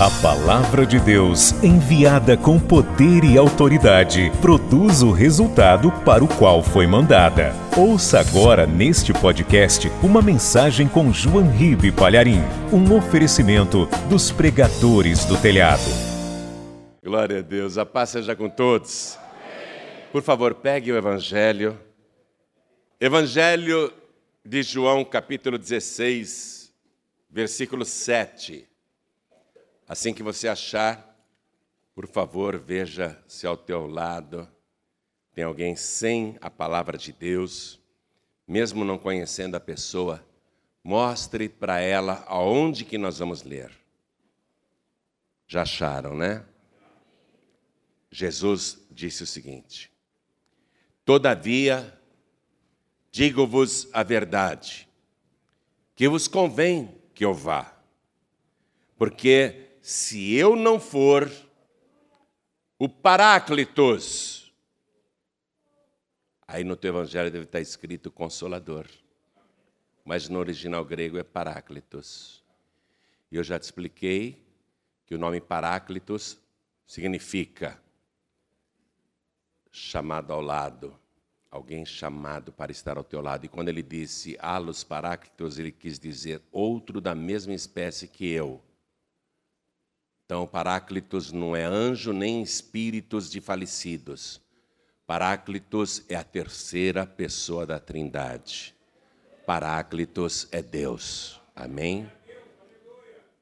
A palavra de Deus, enviada com poder e autoridade, produz o resultado para o qual foi mandada. Ouça agora neste podcast uma mensagem com João Ribe Palharim, um oferecimento dos pregadores do telhado. Glória a Deus, a paz seja com todos. Por favor, pegue o Evangelho. Evangelho de João, capítulo 16, versículo 7. Assim que você achar, por favor, veja se ao teu lado tem alguém sem a palavra de Deus, mesmo não conhecendo a pessoa, mostre para ela aonde que nós vamos ler. Já acharam, né? Jesus disse o seguinte: Todavia, digo-vos a verdade, que vos convém que eu vá, porque se eu não for o Paráclitos, aí no teu evangelho deve estar escrito Consolador, mas no original grego é Paráclitos. E eu já te expliquei que o nome Paráclitos significa chamado ao lado, alguém chamado para estar ao teu lado. E quando ele disse Alos Paráclitos, ele quis dizer outro da mesma espécie que eu então, Paráclitos não é anjo nem espíritos de falecidos. Paráclitos é a terceira pessoa da Trindade. Paráclitos é Deus. Amém?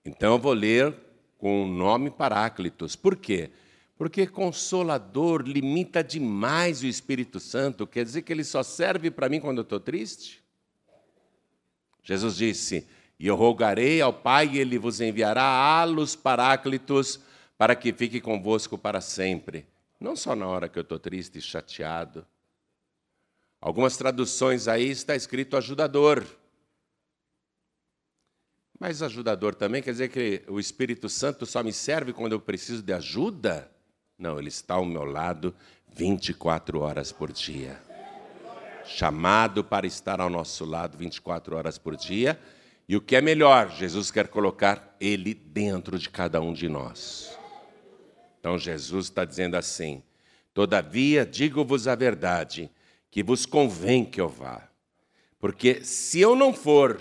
Então eu vou ler com o nome Paráclitos. Por quê? Porque consolador limita demais o Espírito Santo. Quer dizer que ele só serve para mim quando eu estou triste? Jesus disse: e eu rogarei ao Pai, e ele vos enviará alos paráclitos, para que fique convosco para sempre. Não só na hora que eu estou triste e chateado. Algumas traduções aí está escrito ajudador. Mas ajudador também quer dizer que o Espírito Santo só me serve quando eu preciso de ajuda? Não, ele está ao meu lado 24 horas por dia. Chamado para estar ao nosso lado 24 horas por dia e o que é melhor, Jesus quer colocar Ele dentro de cada um de nós. Então Jesus está dizendo assim: Todavia digo-vos a verdade, que vos convém que eu vá. Porque se eu não for,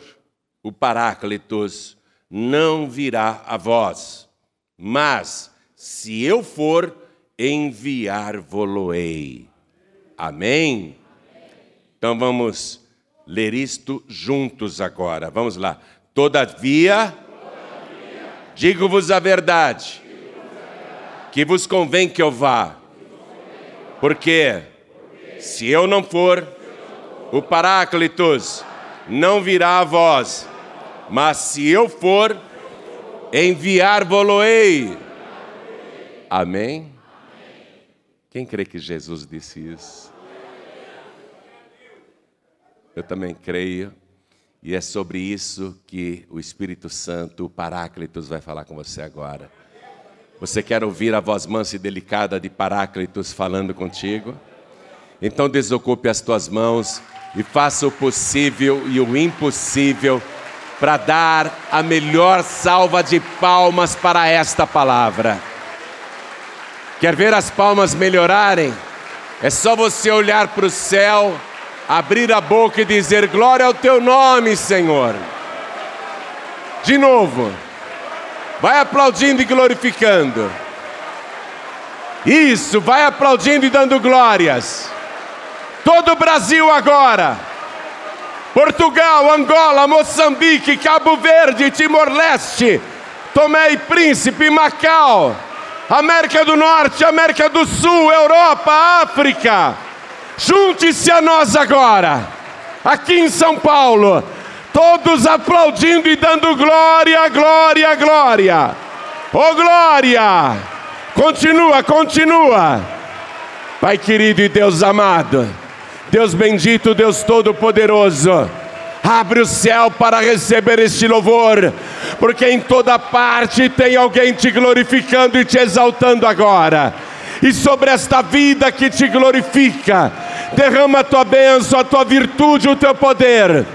o Paráclitos não virá a vós. Mas se eu for, enviar-vos-ei. Amém? Então vamos ler isto juntos agora. Vamos lá. Todavia, Todavia digo-vos a verdade, que vos convém que eu vá. Porque se eu não for, o Paráclitos não virá a vós, mas se eu for, enviar-vos-ei. Amém? Quem crê que Jesus disse isso? Eu também creio. E é sobre isso que o Espírito Santo, o Paráclitos, vai falar com você agora. Você quer ouvir a voz mansa e delicada de Paráclitos falando contigo? Então desocupe as tuas mãos e faça o possível e o impossível para dar a melhor salva de palmas para esta palavra. Quer ver as palmas melhorarem? É só você olhar para o céu abrir a boca e dizer: Glória ao teu nome, Senhor. De novo, vai aplaudindo e glorificando. Isso, vai aplaudindo e dando glórias. Todo o Brasil agora. Portugal, Angola, Moçambique, Cabo Verde, Timor-Leste, Tomé e Príncipe, Macau, América do Norte, América do Sul, Europa, África. Junte-se a nós agora, aqui em São Paulo, todos aplaudindo e dando glória, glória, glória. Oh glória! Continua, continua. Pai querido e Deus amado, Deus bendito, Deus todo-poderoso. Abre o céu para receber este louvor, porque em toda parte tem alguém te glorificando e te exaltando agora e sobre esta vida que te glorifica. Derrama a tua bênção, a tua virtude, o teu poder.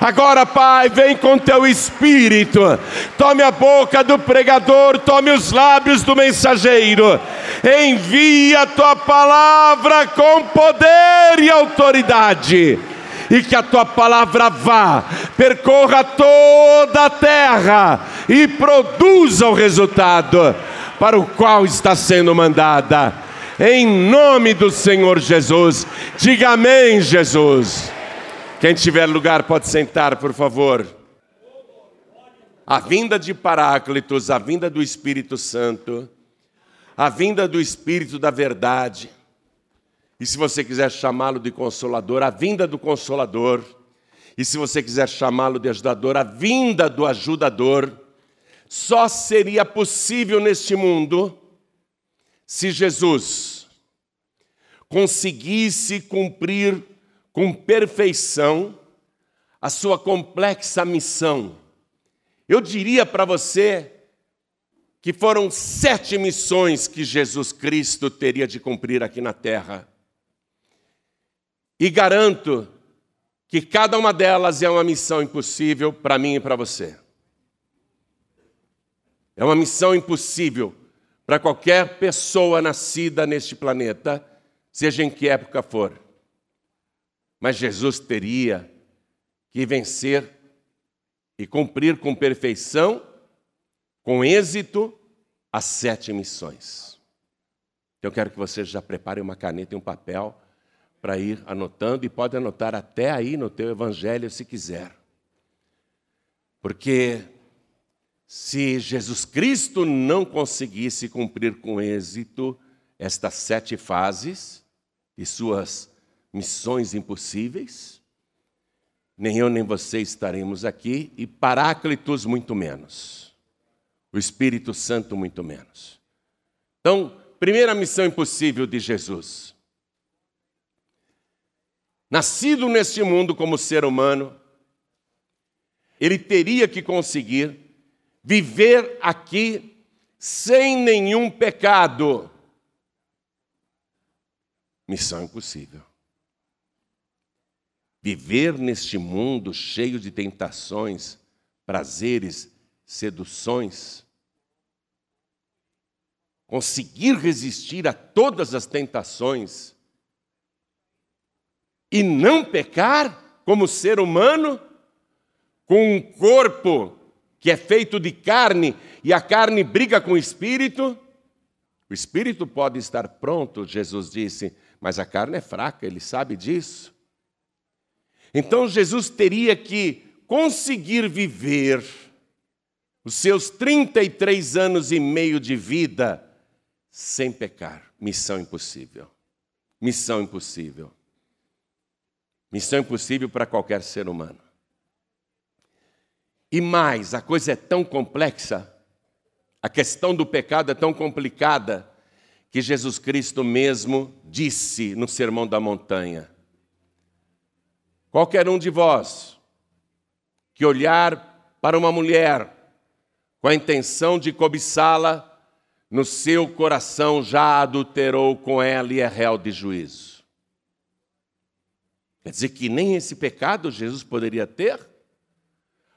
Agora, Pai, vem com teu espírito. Tome a boca do pregador, tome os lábios do mensageiro. Envia a tua palavra com poder e autoridade. E que a tua palavra vá, percorra toda a terra e produza o resultado para o qual está sendo mandada. Em nome do Senhor Jesus, diga amém, Jesus. Quem tiver lugar pode sentar, por favor. A vinda de Paráclitos, a vinda do Espírito Santo, a vinda do Espírito da Verdade, e se você quiser chamá-lo de Consolador, a vinda do Consolador, e se você quiser chamá-lo de Ajudador, a vinda do Ajudador, só seria possível neste mundo se Jesus conseguisse cumprir com perfeição a sua complexa missão. Eu diria para você que foram sete missões que Jesus Cristo teria de cumprir aqui na terra. E garanto que cada uma delas é uma missão impossível para mim e para você. É uma missão impossível para qualquer pessoa nascida neste planeta, seja em que época for. Mas Jesus teria que vencer e cumprir com perfeição, com êxito, as sete missões. Eu quero que você já prepare uma caneta e um papel para ir anotando, e pode anotar até aí no teu evangelho se quiser. Porque se Jesus Cristo não conseguisse cumprir com êxito estas sete fases e suas missões impossíveis, nem eu nem você estaremos aqui, e Paráclitos muito menos, o Espírito Santo muito menos. Então, primeira missão impossível de Jesus. Nascido neste mundo como ser humano, ele teria que conseguir viver aqui sem nenhum pecado. Missão impossível. Viver neste mundo cheio de tentações, prazeres, seduções, conseguir resistir a todas as tentações e não pecar como ser humano, com um corpo que é feito de carne e a carne briga com o espírito. O espírito pode estar pronto, Jesus disse, mas a carne é fraca, ele sabe disso. Então Jesus teria que conseguir viver os seus 33 anos e meio de vida sem pecar. Missão impossível. Missão impossível. Missão impossível para qualquer ser humano. E mais, a coisa é tão complexa, a questão do pecado é tão complicada, que Jesus Cristo mesmo disse no Sermão da Montanha: Qualquer um de vós que olhar para uma mulher com a intenção de cobiçá-la, no seu coração já adulterou com ela e é réu de juízo. Quer dizer que nem esse pecado Jesus poderia ter?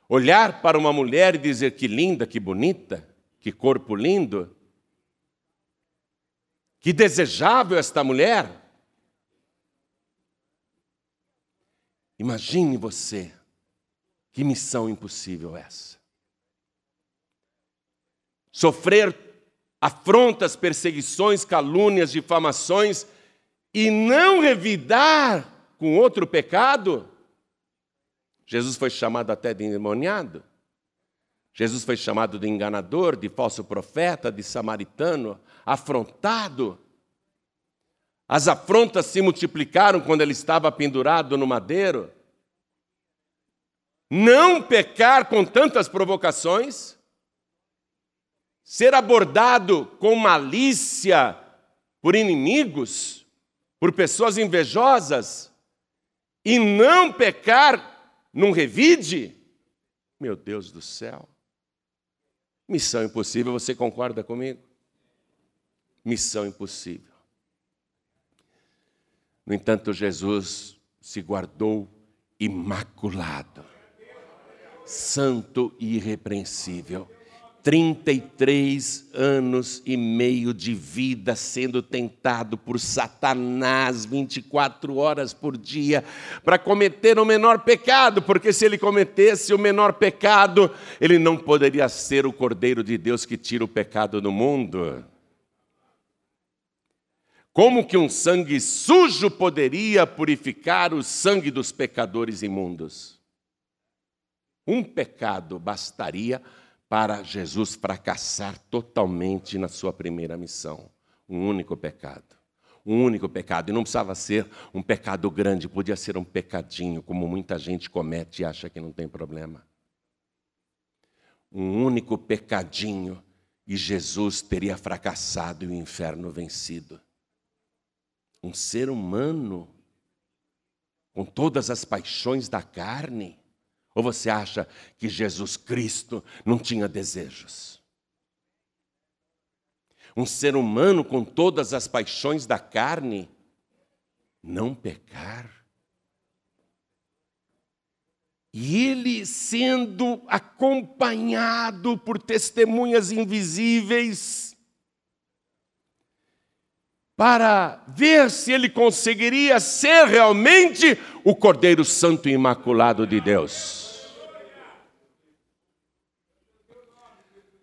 Olhar para uma mulher e dizer que linda, que bonita, que corpo lindo, que desejável esta mulher, Imagine você, que missão impossível essa. Sofrer afrontas, perseguições, calúnias, difamações e não revidar com outro pecado? Jesus foi chamado até de endemoniado. Jesus foi chamado de enganador, de falso profeta, de samaritano, afrontado. As afrontas se multiplicaram quando ele estava pendurado no madeiro. Não pecar com tantas provocações, ser abordado com malícia por inimigos, por pessoas invejosas, e não pecar num revide, meu Deus do céu. Missão impossível, você concorda comigo? Missão impossível. No entanto, Jesus se guardou imaculado. santo e irrepreensível. 33 anos e meio de vida sendo tentado por Satanás 24 horas por dia para cometer o menor pecado, porque se ele cometesse o menor pecado, ele não poderia ser o Cordeiro de Deus que tira o pecado do mundo. Como que um sangue sujo poderia purificar o sangue dos pecadores imundos? Um pecado bastaria para Jesus fracassar totalmente na sua primeira missão. Um único pecado. Um único pecado. E não precisava ser um pecado grande, podia ser um pecadinho, como muita gente comete e acha que não tem problema. Um único pecadinho e Jesus teria fracassado e o inferno vencido. Um ser humano com todas as paixões da carne ou você acha que Jesus Cristo não tinha desejos? Um ser humano com todas as paixões da carne, não pecar? E ele sendo acompanhado por testemunhas invisíveis, para ver se ele conseguiria ser realmente o Cordeiro Santo e Imaculado de Deus.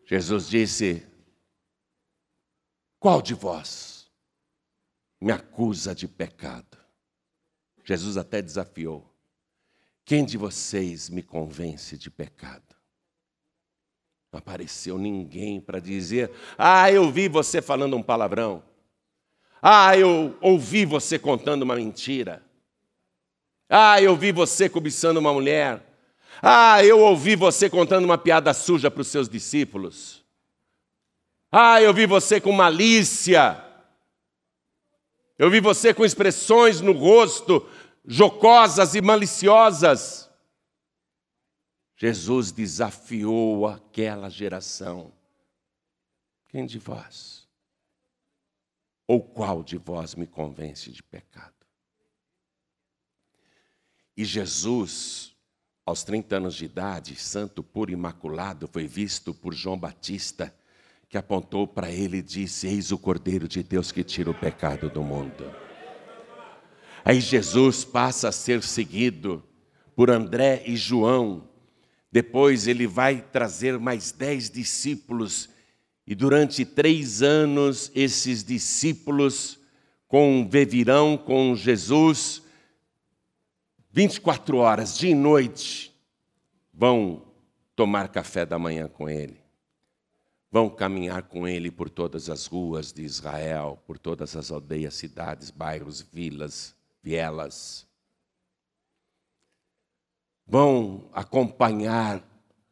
Jesus disse: Qual de vós me acusa de pecado? Jesus até desafiou: Quem de vocês me convence de pecado? Não apareceu ninguém para dizer: Ah, eu vi você falando um palavrão. Ah, eu ouvi você contando uma mentira. Ah, eu vi você cobiçando uma mulher. Ah, eu ouvi você contando uma piada suja para os seus discípulos. Ah, eu vi você com malícia. Eu vi você com expressões no rosto jocosas e maliciosas. Jesus desafiou aquela geração. Quem de vós? Ou qual de vós me convence de pecado? E Jesus aos 30 anos de idade, santo, puro, imaculado, foi visto por João Batista, que apontou para ele e disse: Eis o Cordeiro de Deus que tira o pecado do mundo. Aí Jesus passa a ser seguido por André e João. Depois ele vai trazer mais dez discípulos, e durante três anos esses discípulos conviverão com Jesus 24 horas, dia e noite, vão tomar café da manhã com ele. Vão caminhar com ele por todas as ruas de Israel, por todas as aldeias, cidades, bairros, vilas, vielas. Vão acompanhar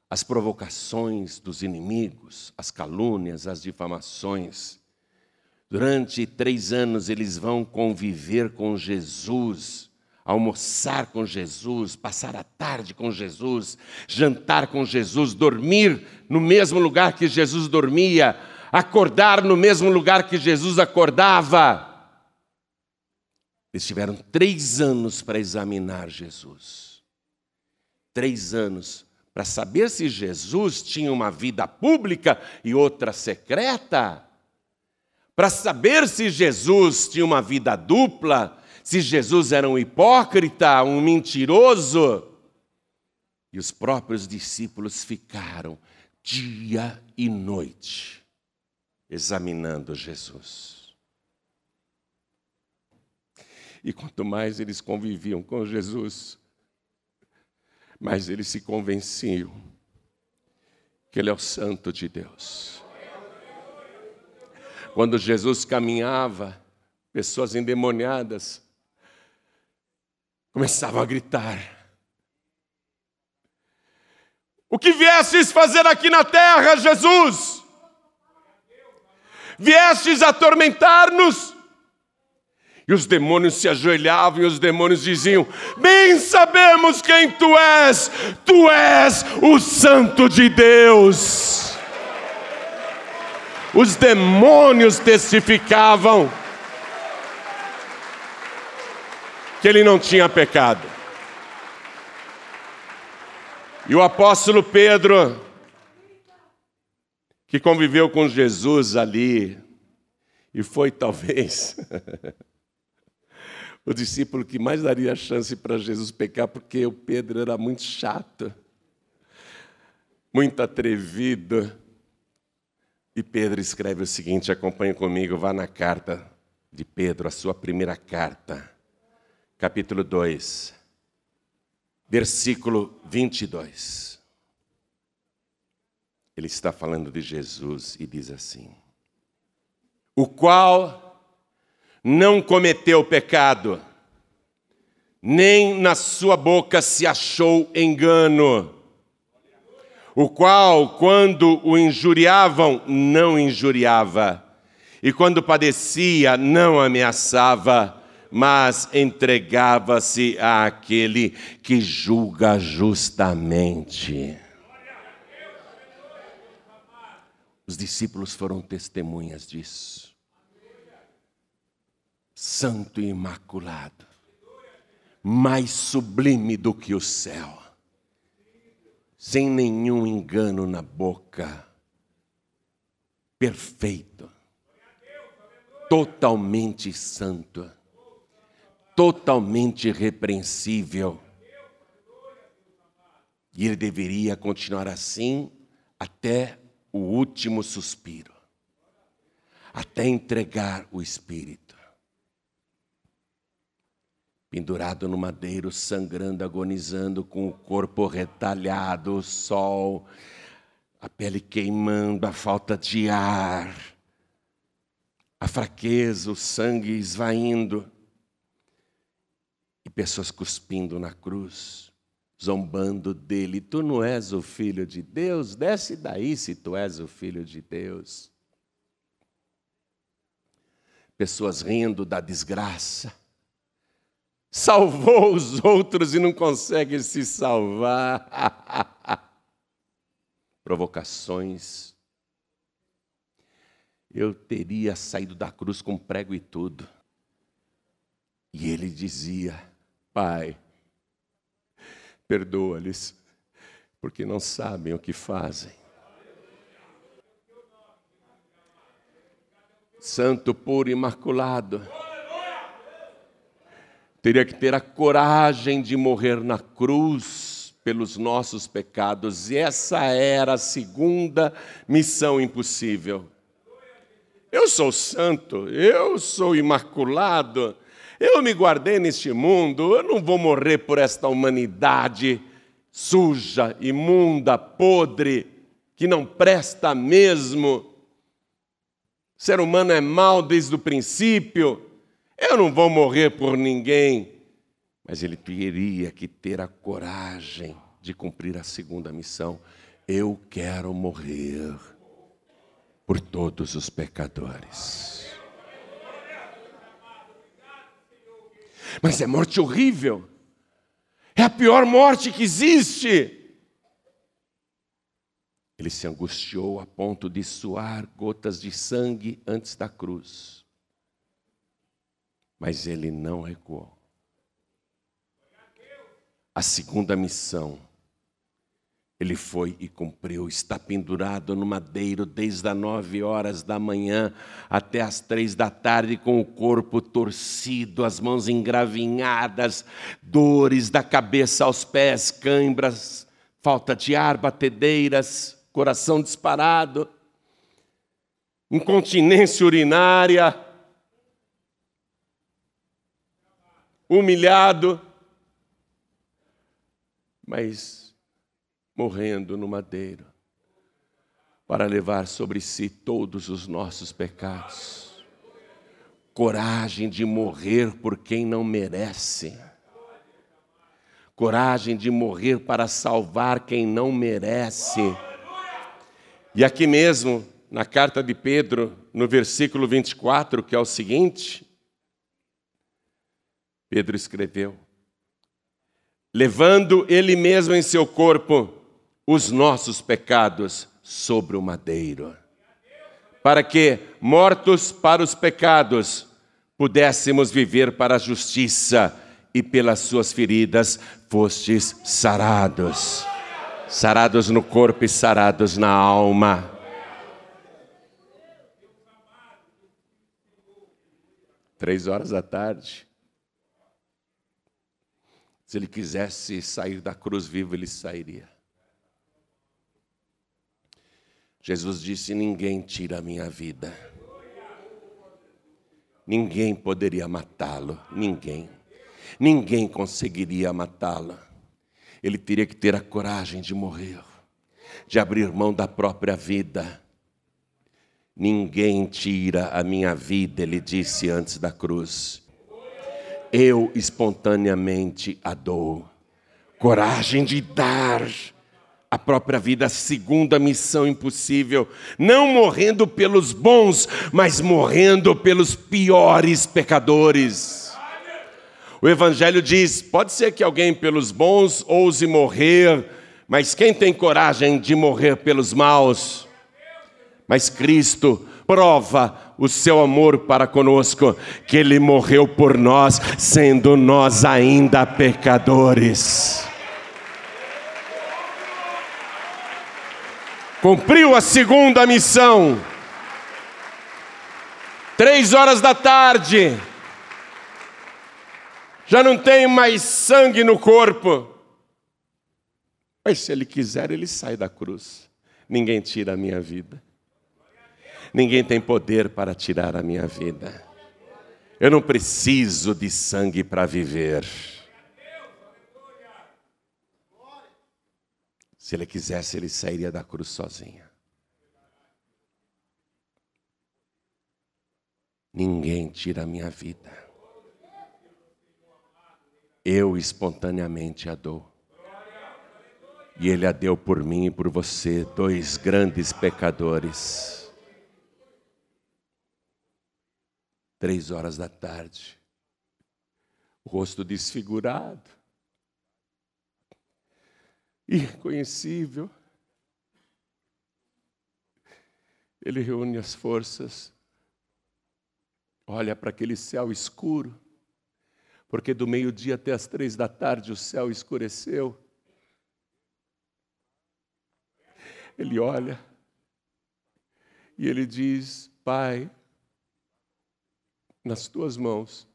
as provocações dos inimigos, as calúnias, as difamações. Durante três anos eles vão conviver com Jesus almoçar com Jesus, passar a tarde com Jesus, jantar com Jesus, dormir no mesmo lugar que Jesus dormia, acordar no mesmo lugar que Jesus acordava. Eles tiveram três anos para examinar Jesus. Três anos para saber se Jesus tinha uma vida pública e outra secreta. Para saber se Jesus tinha uma vida dupla se Jesus era um hipócrita, um mentiroso. E os próprios discípulos ficaram dia e noite examinando Jesus. E quanto mais eles conviviam com Jesus, mais eles se convenciam que Ele é o Santo de Deus. Quando Jesus caminhava, pessoas endemoniadas começavam a gritar: O que viestes fazer aqui na terra, Jesus? Viestes atormentar-nos? E os demônios se ajoelhavam e os demônios diziam: Bem sabemos quem tu és, tu és o Santo de Deus. Os demônios testificavam que ele não tinha pecado. E o apóstolo Pedro, que conviveu com Jesus ali, e foi talvez o discípulo que mais daria chance para Jesus pecar, porque o Pedro era muito chato, muito atrevido. E Pedro escreve o seguinte: acompanhe comigo, vá na carta de Pedro, a sua primeira carta, capítulo 2, versículo 22. Ele está falando de Jesus e diz assim: O qual não cometeu pecado, nem na sua boca se achou engano, o qual, quando o injuriavam, não injuriava, e quando padecia, não ameaçava, mas entregava-se àquele que julga justamente. Os discípulos foram testemunhas disso santo e imaculado, mais sublime do que o céu, sem nenhum engano na boca, perfeito, totalmente santo, totalmente irrepreensível. E ele deveria continuar assim até o último suspiro, até entregar o Espírito pendurado no madeiro, sangrando, agonizando, com o corpo retalhado, o sol, a pele queimando, a falta de ar, a fraqueza, o sangue esvaindo, e pessoas cuspindo na cruz, zombando dele: Tu não és o filho de Deus? Desce daí se tu és o filho de Deus. Pessoas rindo da desgraça salvou os outros e não consegue se salvar. Provocações. Eu teria saído da cruz com prego e tudo. E ele dizia: Pai, perdoa-lhes, porque não sabem o que fazem. Santo, puro, imaculado teria que ter a coragem de morrer na cruz pelos nossos pecados, e essa era a segunda missão impossível. Eu sou santo, eu sou imaculado, eu me guardei neste mundo, eu não vou morrer por esta humanidade suja, imunda, podre, que não presta mesmo. O ser humano é mau desde o princípio. Eu não vou morrer por ninguém. Mas ele teria que ter a coragem de cumprir a segunda missão. Eu quero morrer por todos os pecadores. Mas é morte horrível. É a pior morte que existe. Ele se angustiou a ponto de suar gotas de sangue antes da cruz mas ele não recuou. A segunda missão, ele foi e cumpriu. Está pendurado no madeiro desde as nove horas da manhã até as três da tarde, com o corpo torcido, as mãos engravinhadas, dores da cabeça aos pés, cãibras, falta de ar, batedeiras, coração disparado, incontinência urinária humilhado, mas morrendo no madeiro, para levar sobre si todos os nossos pecados. Coragem de morrer por quem não merece. Coragem de morrer para salvar quem não merece. E aqui mesmo, na carta de Pedro, no versículo 24, que é o seguinte: Pedro escreveu, levando ele mesmo em seu corpo os nossos pecados sobre o madeiro, para que, mortos para os pecados, pudéssemos viver para a justiça, e pelas suas feridas fostes sarados. Sarados no corpo e sarados na alma. Três horas da tarde. Se ele quisesse sair da cruz vivo, ele sairia. Jesus disse: Ninguém tira a minha vida. Ninguém poderia matá-lo, ninguém. Ninguém conseguiria matá-lo. Ele teria que ter a coragem de morrer, de abrir mão da própria vida. Ninguém tira a minha vida, ele disse antes da cruz. Eu espontaneamente a dou. Coragem de dar a própria vida, a segunda missão impossível, não morrendo pelos bons, mas morrendo pelos piores pecadores. O Evangelho diz: pode ser que alguém pelos bons ouse morrer, mas quem tem coragem de morrer pelos maus? Mas Cristo prova o seu amor para conosco, que Ele morreu por nós, sendo nós ainda pecadores. cumpriu a segunda missão. Três horas da tarde, já não tem mais sangue no corpo. Mas se ele quiser, ele sai da cruz. Ninguém tira a minha vida. Ninguém tem poder para tirar a minha vida. Eu não preciso de sangue para viver. Se ele quisesse, ele sairia da cruz sozinho. Ninguém tira a minha vida. Eu espontaneamente a dou. E Ele a deu por mim e por você, dois grandes pecadores. Três horas da tarde, o rosto desfigurado, irreconhecível. Ele reúne as forças, olha para aquele céu escuro, porque do meio-dia até as três da tarde o céu escureceu. Ele olha e ele diz: Pai, nas tuas mãos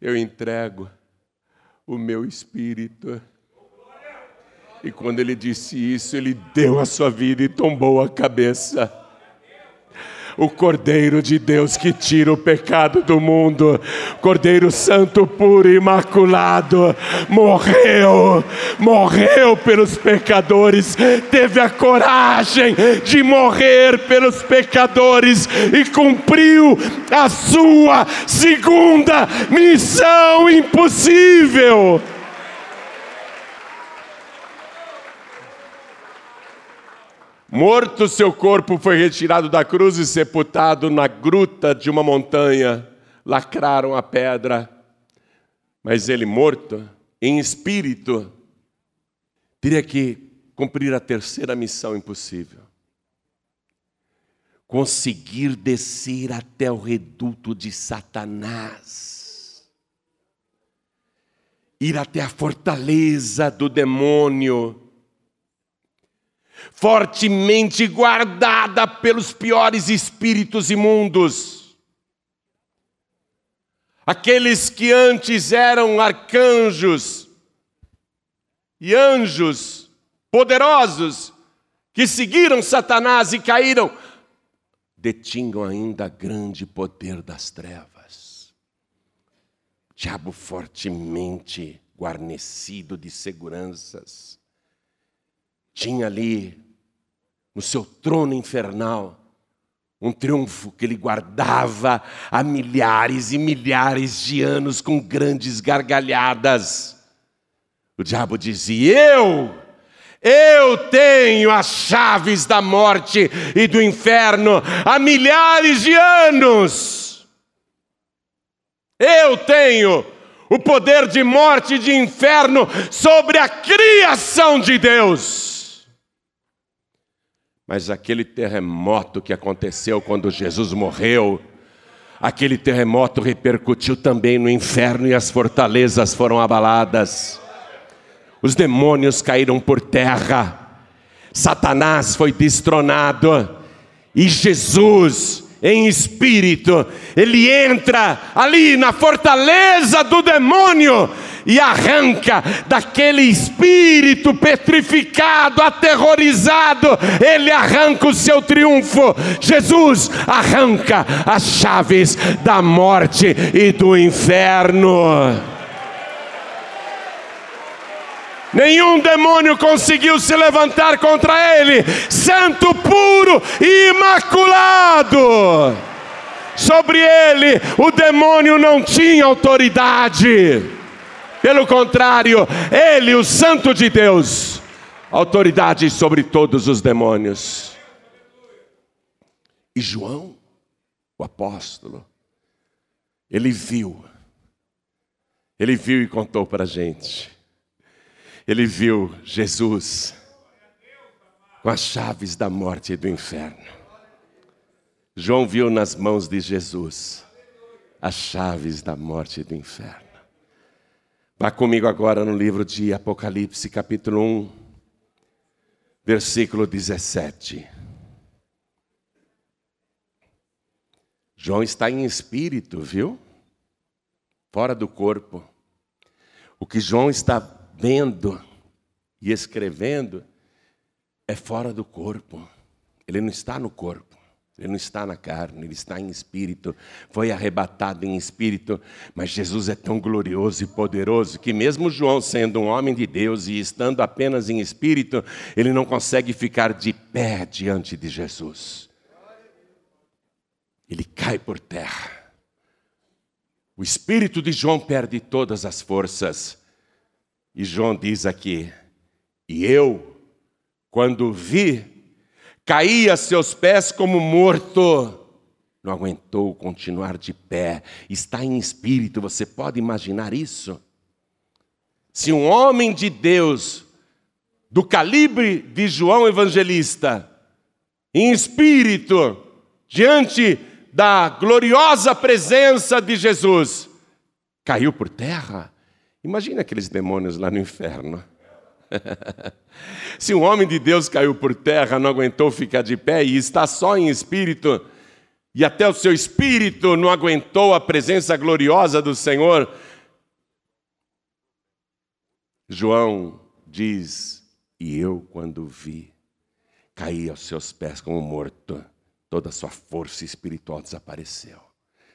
eu entrego o meu espírito. E quando ele disse isso, ele deu a sua vida e tombou a cabeça. O Cordeiro de Deus que tira o pecado do mundo, Cordeiro Santo, puro, imaculado, morreu, morreu pelos pecadores, teve a coragem de morrer pelos pecadores e cumpriu a sua segunda missão impossível. Morto, seu corpo foi retirado da cruz e sepultado na gruta de uma montanha. Lacraram a pedra. Mas ele, morto, em espírito, teria que cumprir a terceira missão impossível: conseguir descer até o reduto de Satanás, ir até a fortaleza do demônio fortemente guardada pelos piores espíritos imundos. Aqueles que antes eram arcanjos e anjos poderosos, que seguiram Satanás e caíram, detinham ainda grande poder das trevas. Diabo fortemente guarnecido de seguranças tinha ali, no seu trono infernal, um triunfo que ele guardava há milhares e milhares de anos com grandes gargalhadas. O diabo dizia: Eu, eu tenho as chaves da morte e do inferno há milhares de anos. Eu tenho o poder de morte e de inferno sobre a criação de Deus. Mas aquele terremoto que aconteceu quando Jesus morreu, aquele terremoto repercutiu também no inferno e as fortalezas foram abaladas. os demônios caíram por terra, Satanás foi destronado e Jesus, em espírito, ele entra ali na fortaleza do demônio e arranca daquele espírito petrificado, aterrorizado, ele arranca o seu triunfo. Jesus arranca as chaves da morte e do inferno. Nenhum demônio conseguiu se levantar contra ele, santo, puro e imaculado. Sobre ele, o demônio não tinha autoridade. Pelo contrário, ele, o Santo de Deus, autoridade sobre todos os demônios. E João, o apóstolo, ele viu, ele viu e contou para a gente. Ele viu Jesus com as chaves da morte e do inferno. João viu nas mãos de Jesus as chaves da morte e do inferno. Vá comigo agora no livro de Apocalipse, capítulo 1, versículo 17. João está em espírito, viu? Fora do corpo. O que João está vendo e escrevendo é fora do corpo. Ele não está no corpo. Ele não está na carne, ele está em espírito. Foi arrebatado em espírito, mas Jesus é tão glorioso e poderoso que, mesmo João sendo um homem de Deus e estando apenas em espírito, ele não consegue ficar de pé diante de Jesus. Ele cai por terra. O espírito de João perde todas as forças. E João diz aqui: E eu, quando vi caía a seus pés como morto. Não aguentou continuar de pé, está em espírito, você pode imaginar isso? Se um homem de Deus, do calibre de João Evangelista, em espírito, diante da gloriosa presença de Jesus, caiu por terra, imagina aqueles demônios lá no inferno. Se um homem de Deus caiu por terra, não aguentou ficar de pé e está só em espírito, e até o seu espírito não aguentou a presença gloriosa do Senhor, João diz: E eu, quando vi, caí aos seus pés como morto, toda a sua força espiritual desapareceu.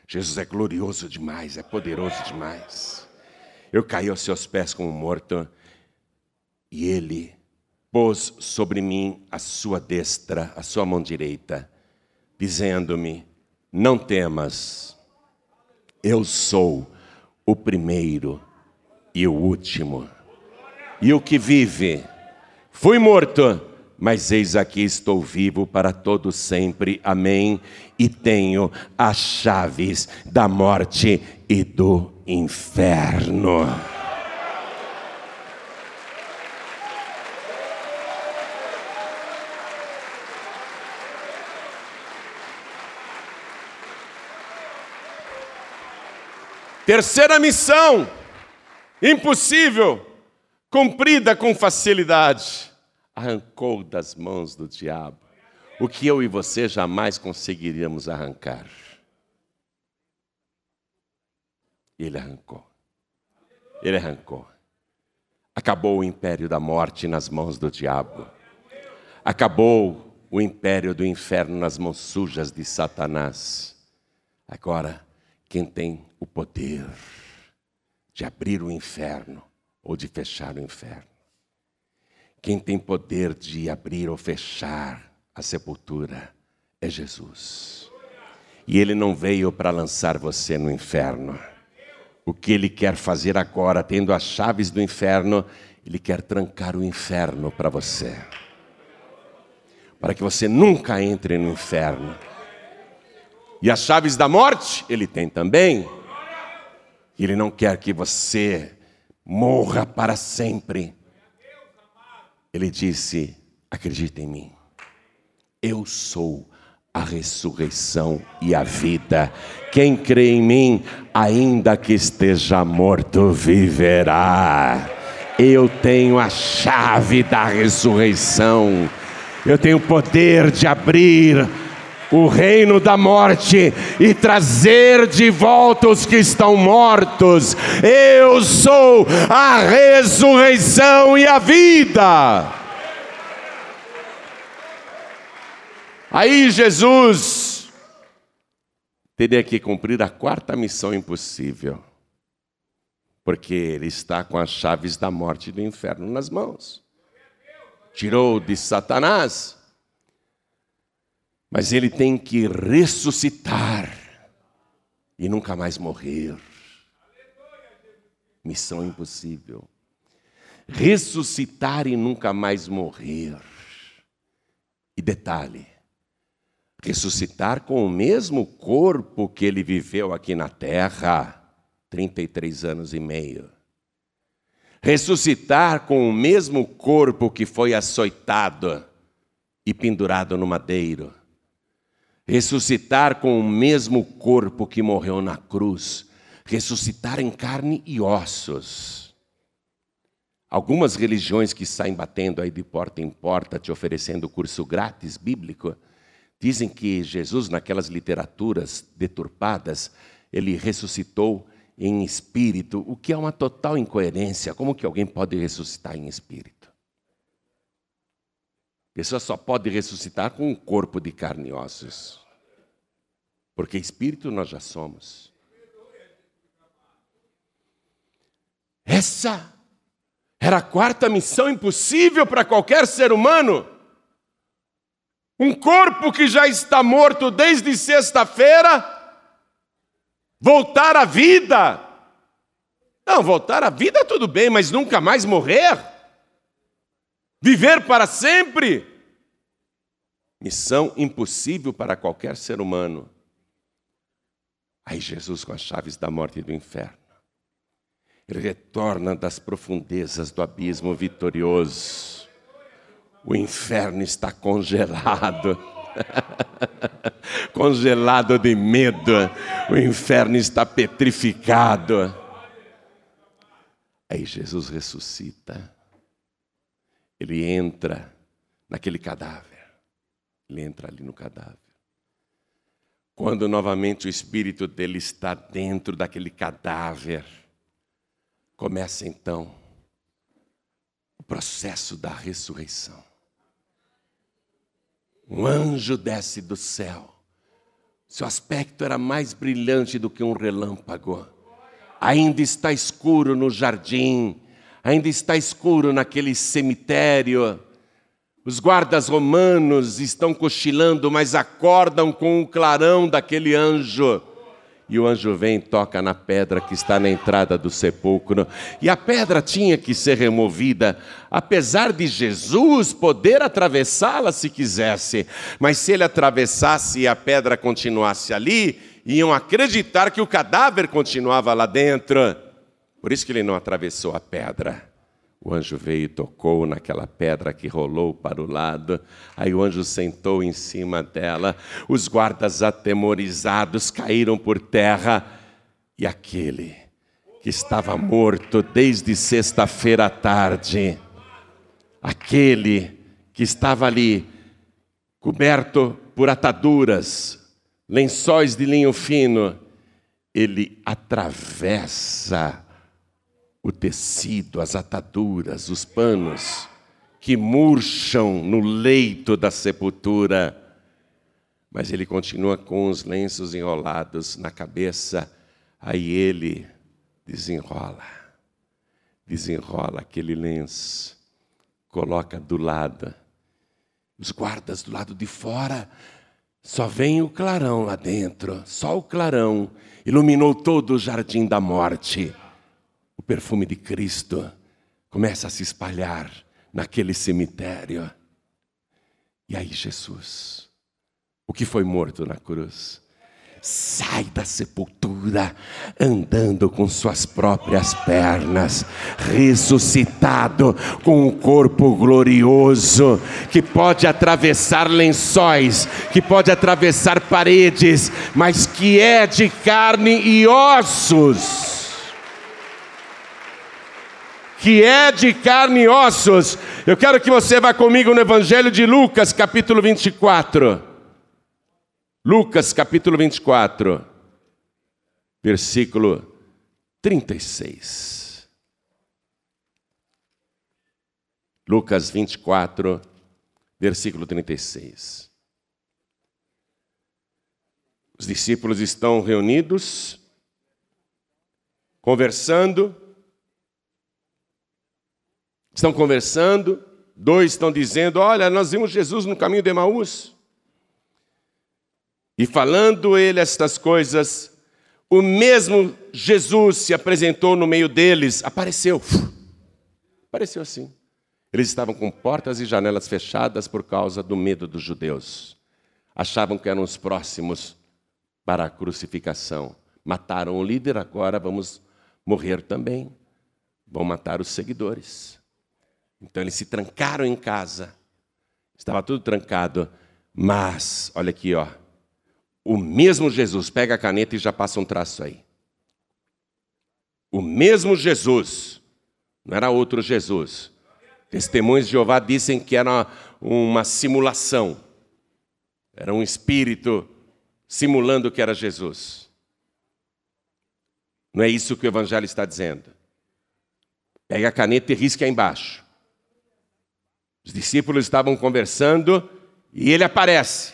Jesus é glorioso demais, é poderoso demais. Eu caí aos seus pés como morto e ele pôs sobre mim a sua destra, a sua mão direita, dizendo-me: Não temas, eu sou o primeiro e o último, e o que vive. Fui morto, mas eis aqui estou vivo para todo sempre. Amém. E tenho as chaves da morte e do inferno. Terceira missão, impossível, cumprida com facilidade, arrancou das mãos do diabo o que eu e você jamais conseguiríamos arrancar. Ele arrancou. Ele arrancou. Acabou o império da morte nas mãos do diabo. Acabou o império do inferno nas mãos sujas de Satanás. Agora, quem tem o poder de abrir o inferno ou de fechar o inferno. Quem tem poder de abrir ou fechar a sepultura é Jesus. E ele não veio para lançar você no inferno. O que ele quer fazer agora, tendo as chaves do inferno, ele quer trancar o inferno para você. Para que você nunca entre no inferno. E as chaves da morte, ele tem também. Ele não quer que você morra para sempre. Ele disse: acredita em mim. Eu sou a ressurreição e a vida. Quem crê em mim, ainda que esteja morto, viverá. Eu tenho a chave da ressurreição. Eu tenho o poder de abrir o reino da morte e trazer de volta os que estão mortos. Eu sou a ressurreição e a vida. Aí Jesus teria que cumprir a quarta missão impossível, porque ele está com as chaves da morte e do inferno nas mãos. Tirou de Satanás mas ele tem que ressuscitar e nunca mais morrer. Missão impossível. Ressuscitar e nunca mais morrer. E detalhe: ressuscitar com o mesmo corpo que ele viveu aqui na terra, 33 anos e meio. Ressuscitar com o mesmo corpo que foi açoitado e pendurado no madeiro ressuscitar com o mesmo corpo que morreu na cruz, ressuscitar em carne e ossos. Algumas religiões que saem batendo aí de porta em porta, te oferecendo curso grátis bíblico, dizem que Jesus, naquelas literaturas deturpadas, ele ressuscitou em espírito, o que é uma total incoerência. Como que alguém pode ressuscitar em espírito? A pessoa só pode ressuscitar com um corpo de carne e ossos. Porque espírito nós já somos. Essa era a quarta missão impossível para qualquer ser humano. Um corpo que já está morto desde sexta-feira, voltar à vida. Não, voltar à vida tudo bem, mas nunca mais morrer viver para sempre. Missão impossível para qualquer ser humano. Aí Jesus, com as chaves da morte e do inferno, retorna das profundezas do abismo vitorioso. O inferno está congelado. congelado de medo. O inferno está petrificado. Aí Jesus ressuscita ele entra naquele cadáver. Ele entra ali no cadáver. Quando novamente o espírito dele está dentro daquele cadáver, começa então o processo da ressurreição. Um anjo desce do céu. Seu aspecto era mais brilhante do que um relâmpago. Ainda está escuro no jardim ainda está escuro naquele cemitério. Os guardas romanos estão cochilando, mas acordam com o clarão daquele anjo. E o anjo vem e toca na pedra que está na entrada do sepulcro. E a pedra tinha que ser removida, apesar de Jesus poder atravessá-la se quisesse. Mas se ele atravessasse e a pedra continuasse ali, iam acreditar que o cadáver continuava lá dentro. Por isso que ele não atravessou a pedra. O anjo veio e tocou naquela pedra que rolou para o lado. Aí o anjo sentou em cima dela. Os guardas atemorizados caíram por terra. E aquele que estava morto desde sexta-feira à tarde, aquele que estava ali coberto por ataduras, lençóis de linho fino, ele atravessa o tecido, as ataduras, os panos que murcham no leito da sepultura. Mas ele continua com os lenços enrolados na cabeça, aí ele desenrola, desenrola aquele lenço, coloca do lado. Os guardas do lado de fora, só vem o clarão lá dentro, só o clarão iluminou todo o jardim da morte o perfume de Cristo começa a se espalhar naquele cemitério. E aí, Jesus, o que foi morto na cruz, sai da sepultura andando com suas próprias pernas, ressuscitado com um corpo glorioso que pode atravessar lençóis, que pode atravessar paredes, mas que é de carne e ossos que é de carne e ossos. Eu quero que você vá comigo no Evangelho de Lucas, capítulo 24. Lucas, capítulo 24, versículo 36. Lucas 24, versículo 36. Os discípulos estão reunidos, conversando, estão conversando, dois estão dizendo: Olha, nós vimos Jesus no caminho de Emaús. E falando ele estas coisas, o mesmo Jesus se apresentou no meio deles, apareceu. Apareceu assim. Eles estavam com portas e janelas fechadas por causa do medo dos judeus. Achavam que eram os próximos para a crucificação. Mataram o líder, agora vamos morrer também. Vão matar os seguidores. Então eles se trancaram em casa. Estava tudo trancado. Mas, olha aqui, ó. O mesmo Jesus, pega a caneta e já passa um traço aí. O mesmo Jesus, não era outro Jesus. Testemunhos de Jeová dizem que era uma simulação. Era um espírito simulando que era Jesus. Não é isso que o Evangelho está dizendo. Pega a caneta e risca aí embaixo. Os discípulos estavam conversando e ele aparece.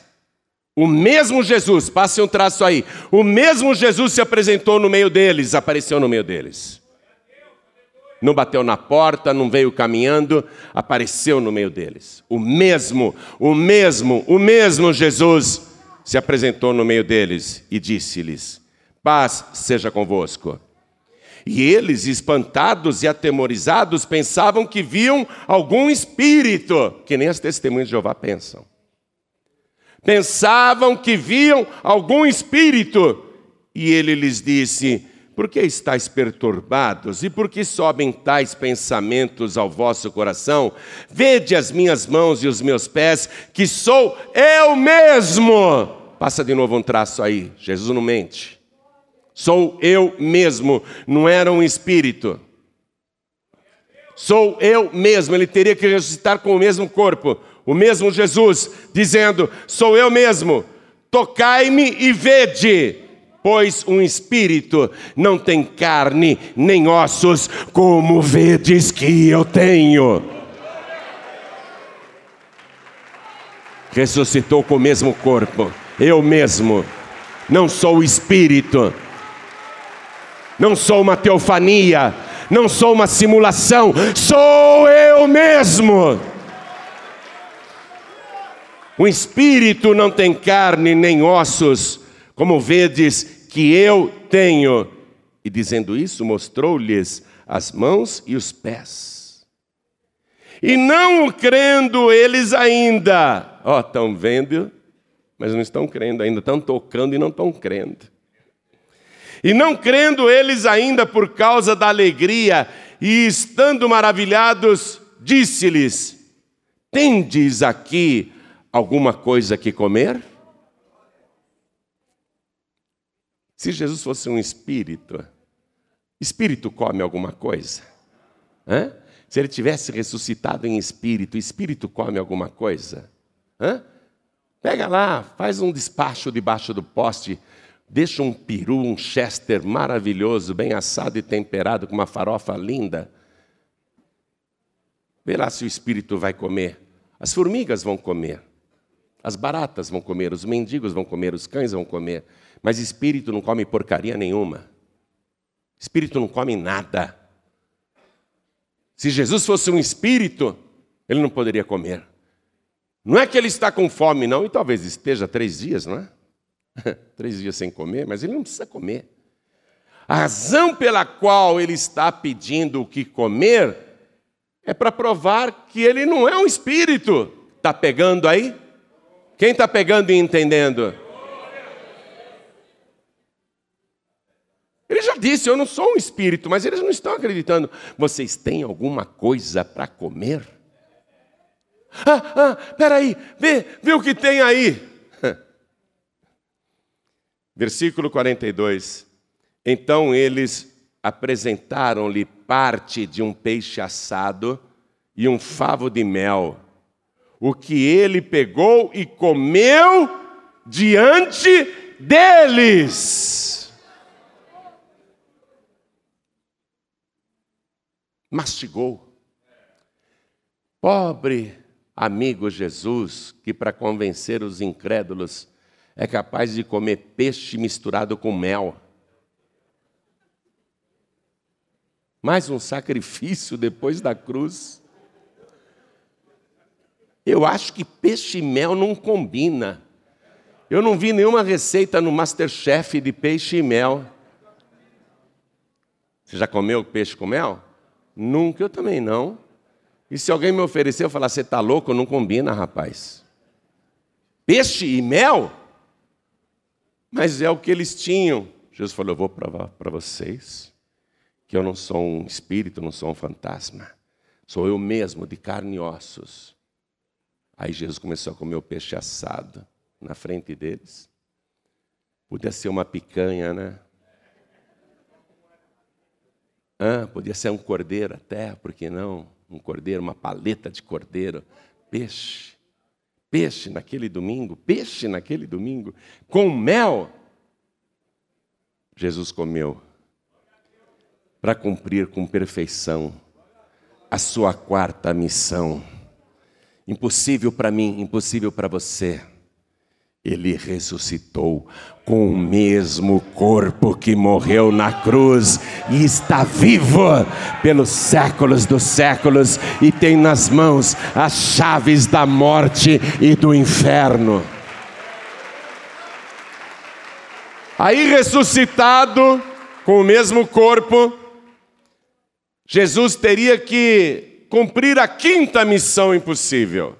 O mesmo Jesus, passe um traço aí. O mesmo Jesus se apresentou no meio deles, apareceu no meio deles. Não bateu na porta, não veio caminhando, apareceu no meio deles. O mesmo, o mesmo, o mesmo Jesus se apresentou no meio deles e disse-lhes: Paz seja convosco. E eles, espantados e atemorizados, pensavam que viam algum espírito, que nem as testemunhas de Jeová pensam. Pensavam que viam algum espírito. E ele lhes disse: Por que estáis perturbados? E por que sobem tais pensamentos ao vosso coração? Vede as minhas mãos e os meus pés, que sou eu mesmo. Passa de novo um traço aí, Jesus não mente. Sou eu mesmo, não era um espírito. Sou eu mesmo, ele teria que ressuscitar com o mesmo corpo, o mesmo Jesus, dizendo: Sou eu mesmo, tocai-me e vede. Pois um espírito não tem carne nem ossos, como vedes que eu tenho. Ressuscitou com o mesmo corpo eu mesmo. Não sou o espírito, não sou uma teofania, não sou uma simulação, sou eu mesmo. O espírito não tem carne nem ossos, como vedes que eu tenho. E dizendo isso, mostrou-lhes as mãos e os pés. E não crendo eles ainda, ó, oh, estão vendo mas não estão crendo ainda, estão tocando e não estão crendo. E não crendo eles ainda por causa da alegria, e estando maravilhados, disse-lhes: Tendes aqui alguma coisa que comer? Se Jesus fosse um espírito, espírito come alguma coisa? Hã? Se ele tivesse ressuscitado em espírito, espírito come alguma coisa? Hã? Pega lá, faz um despacho debaixo do poste, deixa um peru, um chester maravilhoso, bem assado e temperado, com uma farofa linda. Vê lá se o espírito vai comer. As formigas vão comer, as baratas vão comer, os mendigos vão comer, os cães vão comer, mas espírito não come porcaria nenhuma. Espírito não come nada. Se Jesus fosse um espírito, ele não poderia comer. Não é que ele está com fome, não, e talvez esteja três dias, não é? três dias sem comer, mas ele não precisa comer. A razão pela qual ele está pedindo o que comer é para provar que ele não é um espírito. Está pegando aí? Quem está pegando e entendendo? Ele já disse: Eu não sou um espírito, mas eles não estão acreditando. Vocês têm alguma coisa para comer? Ah, ah, peraí, vê, vê o que tem aí. Versículo 42. Então eles apresentaram-lhe parte de um peixe assado e um favo de mel, o que ele pegou e comeu diante deles. Mastigou. Pobre amigo Jesus, que para convencer os incrédulos é capaz de comer peixe misturado com mel. Mais um sacrifício depois da cruz. Eu acho que peixe e mel não combina. Eu não vi nenhuma receita no Masterchef de peixe e mel. Você já comeu peixe com mel? Nunca, eu também não. E se alguém me oferecer, eu falar, você está louco? Não combina, rapaz. Peixe e mel? Mas é o que eles tinham. Jesus falou, eu vou provar para vocês que eu não sou um espírito, não sou um fantasma. Sou eu mesmo, de carne e ossos. Aí Jesus começou a comer o peixe assado na frente deles. Podia ser uma picanha, né? Ah, podia ser um cordeiro até, por que não? Um cordeiro, uma paleta de cordeiro. Peixe. Peixe naquele domingo, peixe naquele domingo, com mel. Jesus comeu para cumprir com perfeição a sua quarta missão. Impossível para mim, impossível para você. Ele ressuscitou com o mesmo corpo que morreu na cruz e está vivo pelos séculos dos séculos e tem nas mãos as chaves da morte e do inferno. Aí ressuscitado com o mesmo corpo, Jesus teria que cumprir a quinta missão impossível: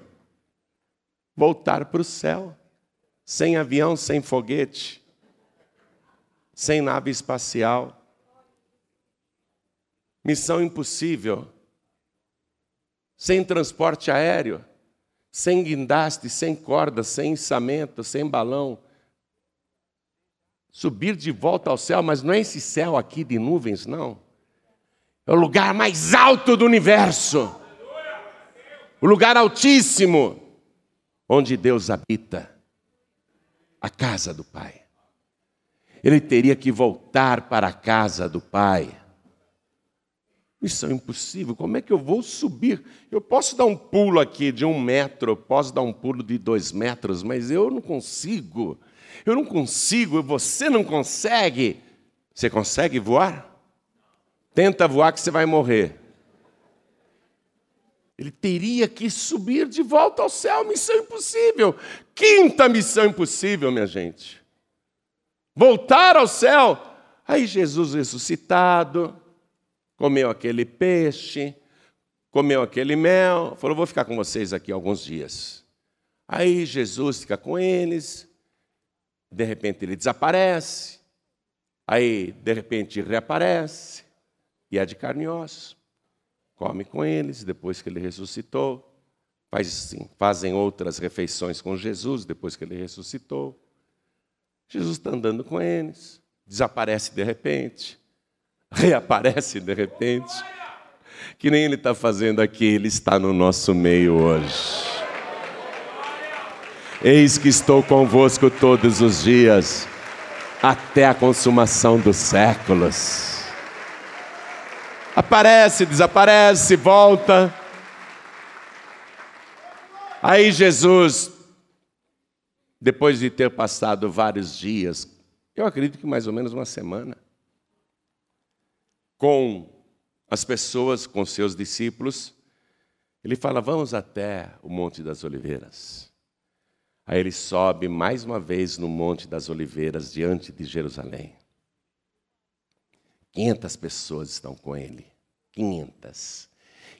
voltar para o céu, sem avião, sem foguete, sem nave espacial. Missão impossível, sem transporte aéreo, sem guindaste, sem corda, sem içamento, sem balão. Subir de volta ao céu, mas não é esse céu aqui de nuvens, não. É o lugar mais alto do universo, o lugar altíssimo, onde Deus habita, a casa do Pai. Ele teria que voltar para a casa do Pai. Isso é impossível. Como é que eu vou subir? Eu posso dar um pulo aqui de um metro, posso dar um pulo de dois metros, mas eu não consigo. Eu não consigo, você não consegue. Você consegue voar? Tenta voar que você vai morrer. Ele teria que subir de volta ao céu, missão impossível. Quinta missão impossível, minha gente. Voltar ao céu. Aí Jesus ressuscitado, comeu aquele peixe, comeu aquele mel, falou: Vou ficar com vocês aqui alguns dias. Aí Jesus fica com eles, de repente ele desaparece, aí de repente reaparece e é de carne e osso. Come com eles, depois que ele ressuscitou. Faz, fazem outras refeições com Jesus, depois que ele ressuscitou. Jesus está andando com eles, desaparece de repente, reaparece de repente. Que nem ele está fazendo aqui, ele está no nosso meio hoje. Eis que estou convosco todos os dias, até a consumação dos séculos. Aparece, desaparece, volta. Aí Jesus, depois de ter passado vários dias, eu acredito que mais ou menos uma semana, com as pessoas, com seus discípulos, ele fala: Vamos até o Monte das Oliveiras. Aí ele sobe mais uma vez no Monte das Oliveiras, diante de Jerusalém. 500 pessoas estão com ele. 500.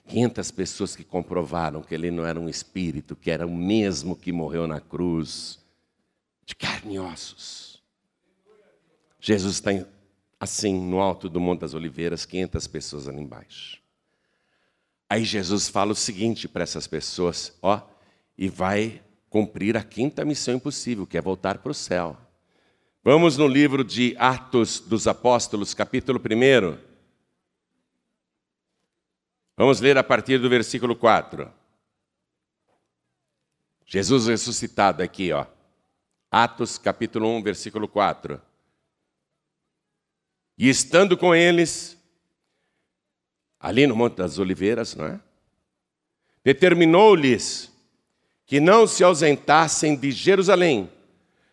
500 pessoas que comprovaram que ele não era um espírito, que era o mesmo que morreu na cruz, de carne e ossos. Jesus está assim, no alto do Monte das Oliveiras, 500 pessoas ali embaixo. Aí Jesus fala o seguinte para essas pessoas: ó, e vai cumprir a quinta missão impossível, que é voltar para o céu. Vamos no livro de Atos dos Apóstolos, capítulo 1. Vamos ler a partir do versículo 4. Jesus ressuscitado aqui, ó. Atos capítulo 1, versículo 4. E estando com eles, ali no Monte das Oliveiras, não é? Determinou-lhes que não se ausentassem de Jerusalém,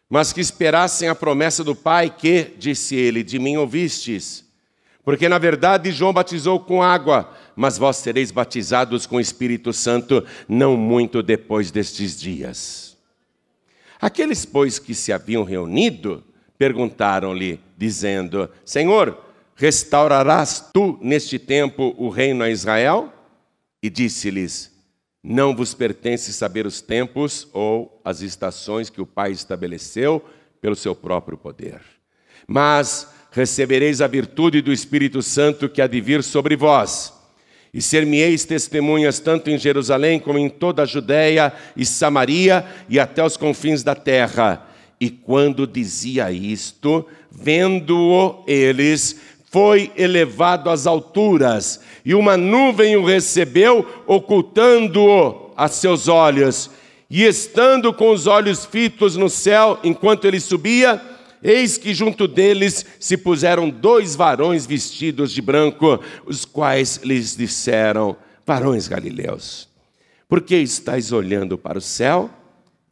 mas que esperassem a promessa do Pai, que, disse ele, de mim ouvistes. Porque na verdade João batizou com água, mas vós sereis batizados com o Espírito Santo não muito depois destes dias. Aqueles, pois, que se haviam reunido, perguntaram-lhe, dizendo: Senhor, restaurarás tu neste tempo o reino a Israel? E disse-lhes: não vos pertence saber os tempos ou as estações que o Pai estabeleceu pelo seu próprio poder. Mas recebereis a virtude do Espírito Santo que há de vir sobre vós, e ser-me-eis testemunhas tanto em Jerusalém como em toda a Judéia e Samaria e até os confins da terra. E quando dizia isto, vendo-o eles, foi elevado às alturas, e uma nuvem o recebeu, ocultando-o a seus olhos. E estando com os olhos fitos no céu, enquanto ele subia, eis que junto deles se puseram dois varões vestidos de branco, os quais lhes disseram: Varões galileus, por que estáis olhando para o céu?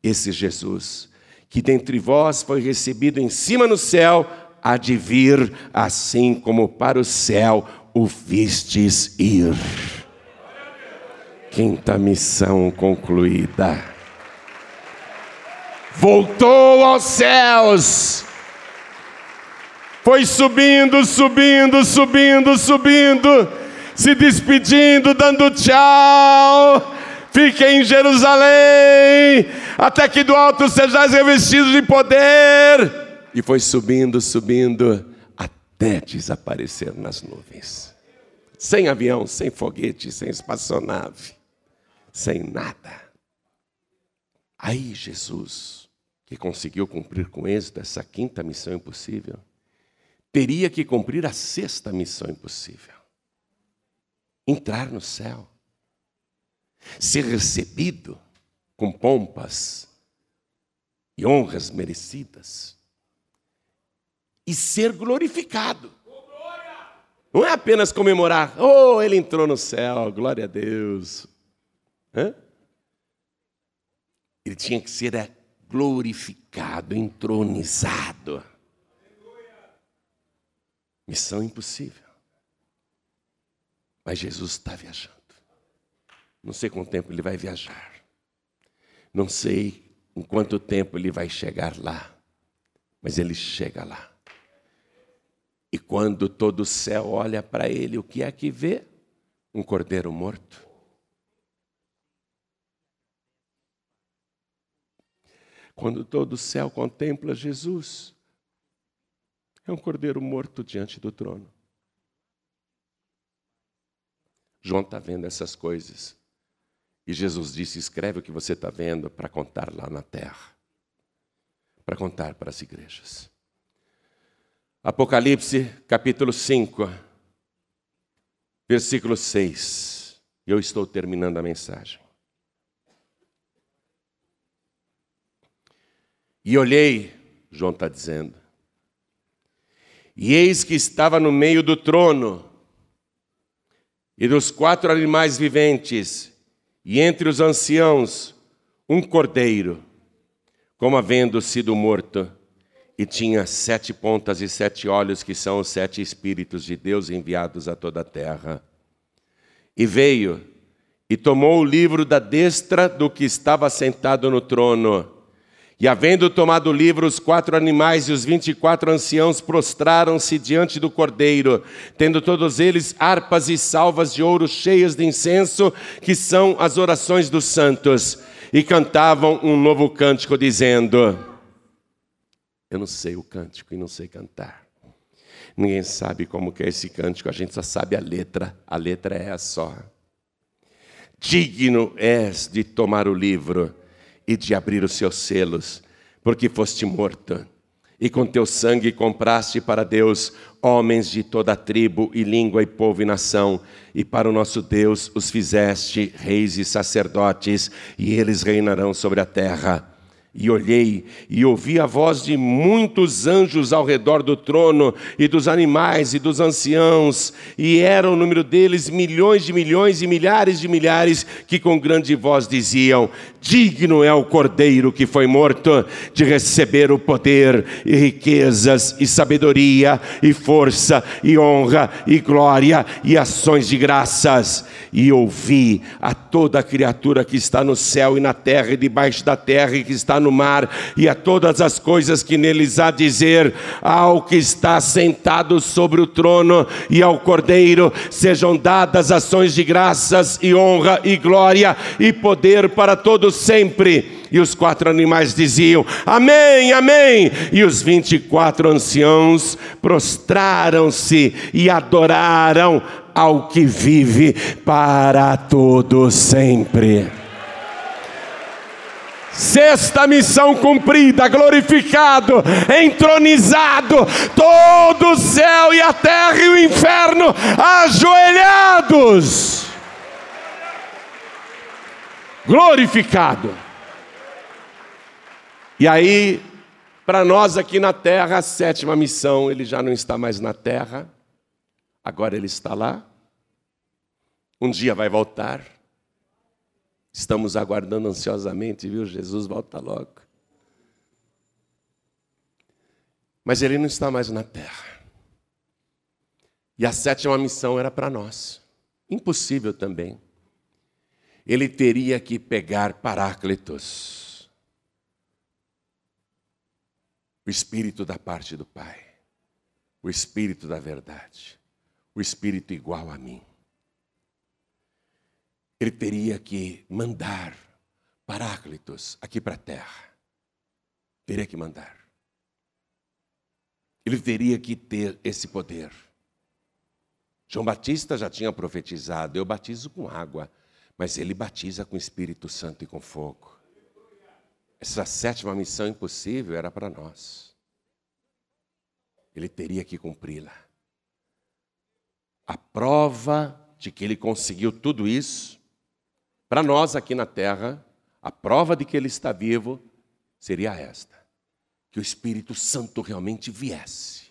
Esse Jesus, que dentre vós foi recebido em cima no céu, há de vir, assim como para o céu o vistes ir. Quinta missão concluída. Voltou aos céus. Foi subindo, subindo, subindo, subindo, se despedindo, dando tchau. Fiquem em Jerusalém, até que do alto sejais revestidos de poder e foi subindo, subindo, até desaparecer nas nuvens. Sem avião, sem foguete, sem espaçonave, sem nada. Aí Jesus, que conseguiu cumprir com êxito essa quinta missão impossível, teria que cumprir a sexta missão impossível: entrar no céu, ser recebido com pompas e honras merecidas e ser glorificado. Não é apenas comemorar, oh, ele entrou no céu, glória a Deus. Hã? Ele tinha que ser é, glorificado, entronizado. Missão impossível. Mas Jesus está viajando. Não sei quanto tempo ele vai viajar. Não sei em quanto tempo ele vai chegar lá. Mas ele chega lá. E quando todo o céu olha para ele, o que é que vê? Um cordeiro morto. Quando todo o céu contempla Jesus, é um cordeiro morto diante do trono. João está vendo essas coisas. E Jesus disse: escreve o que você está vendo para contar lá na terra, para contar para as igrejas. Apocalipse capítulo 5, versículo 6. Eu estou terminando a mensagem. E olhei, João está dizendo, e eis que estava no meio do trono e dos quatro animais viventes, e entre os anciãos, um cordeiro, como havendo sido morto e tinha sete pontas e sete olhos, que são os sete Espíritos de Deus enviados a toda a terra. E veio e tomou o livro da destra do que estava sentado no trono. E havendo tomado o livro, os quatro animais e os vinte e quatro anciãos prostraram-se diante do cordeiro, tendo todos eles harpas e salvas de ouro cheias de incenso, que são as orações dos santos, e cantavam um novo cântico, dizendo: eu não sei o cântico e não sei cantar. Ninguém sabe como que é esse cântico, a gente só sabe a letra. A letra é a só. Digno és de tomar o livro e de abrir os seus selos, porque foste morto e com teu sangue compraste para Deus homens de toda tribo e língua e povo e nação, e para o nosso Deus os fizeste reis e sacerdotes, e eles reinarão sobre a terra. E olhei e ouvi a voz de muitos anjos ao redor do trono, e dos animais e dos anciãos, e era o número deles milhões de milhões e milhares de milhares, que com grande voz diziam: Digno é o cordeiro que foi morto de receber o poder e riquezas e sabedoria e força e honra e glória e ações de graças. E ouvi a toda criatura que está no céu e na terra e debaixo da terra e que está no mar e a todas as coisas que neles há dizer ao que está sentado sobre o trono e ao cordeiro sejam dadas ações de graças e honra e glória e poder para todos sempre. E os quatro animais diziam: Amém, Amém. E os vinte e quatro anciãos prostraram-se e adoraram ao que vive para todo sempre. Sexta missão cumprida, glorificado, entronizado, todo o céu e a terra e o inferno ajoelhados. Glorificado. E aí, para nós aqui na terra, a sétima missão, ele já não está mais na terra, agora ele está lá. Um dia vai voltar. Estamos aguardando ansiosamente, viu? Jesus volta logo. Mas ele não está mais na terra. E a sétima missão era para nós. Impossível também. Ele teria que pegar Paráclitos, o Espírito da parte do Pai, o Espírito da verdade, o Espírito igual a mim ele teria que mandar Paráclitos aqui para a terra. Teria que mandar. Ele teria que ter esse poder. João Batista já tinha profetizado: eu batizo com água, mas ele batiza com Espírito Santo e com fogo. Essa sétima missão impossível era para nós. Ele teria que cumpri-la. A prova de que ele conseguiu tudo isso para nós aqui na terra, a prova de que ele está vivo seria esta: que o Espírito Santo realmente viesse.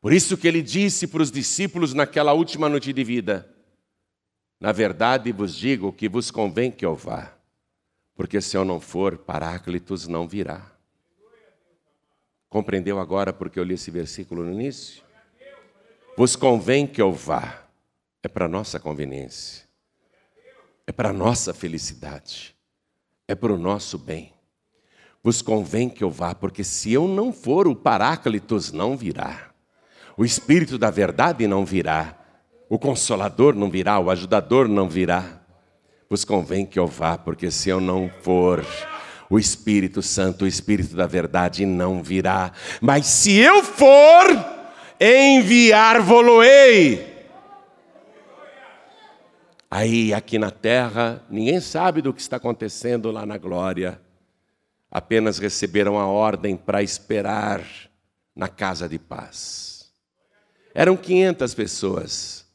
Por isso que ele disse para os discípulos naquela última noite de vida: Na verdade vos digo que vos convém que eu vá, porque se eu não for, Paráclitos não virá. Compreendeu agora porque eu li esse versículo no início? Vos convém que eu vá, é para nossa conveniência é para a nossa felicidade, é para o nosso bem. Vos convém que eu vá, porque se eu não for, o Paráclitos não virá, o Espírito da Verdade não virá, o Consolador não virá, o Ajudador não virá. Vos convém que eu vá, porque se eu não for, o Espírito Santo, o Espírito da Verdade não virá. Mas se eu for, enviar-vos-ei Aí, aqui na terra, ninguém sabe do que está acontecendo lá na glória. Apenas receberam a ordem para esperar na casa de paz. Eram 500 pessoas.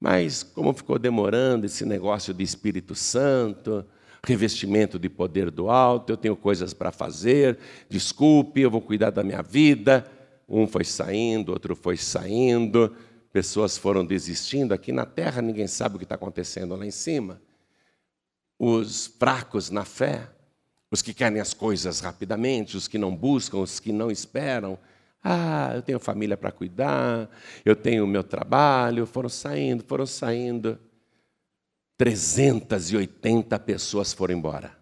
Mas, como ficou demorando esse negócio de Espírito Santo, revestimento de poder do alto, eu tenho coisas para fazer, desculpe, eu vou cuidar da minha vida. Um foi saindo, outro foi saindo pessoas foram desistindo. Aqui na terra ninguém sabe o que está acontecendo lá em cima. Os fracos na fé, os que querem as coisas rapidamente, os que não buscam, os que não esperam. Ah, eu tenho família para cuidar, eu tenho o meu trabalho. Foram saindo, foram saindo. 380 pessoas foram embora.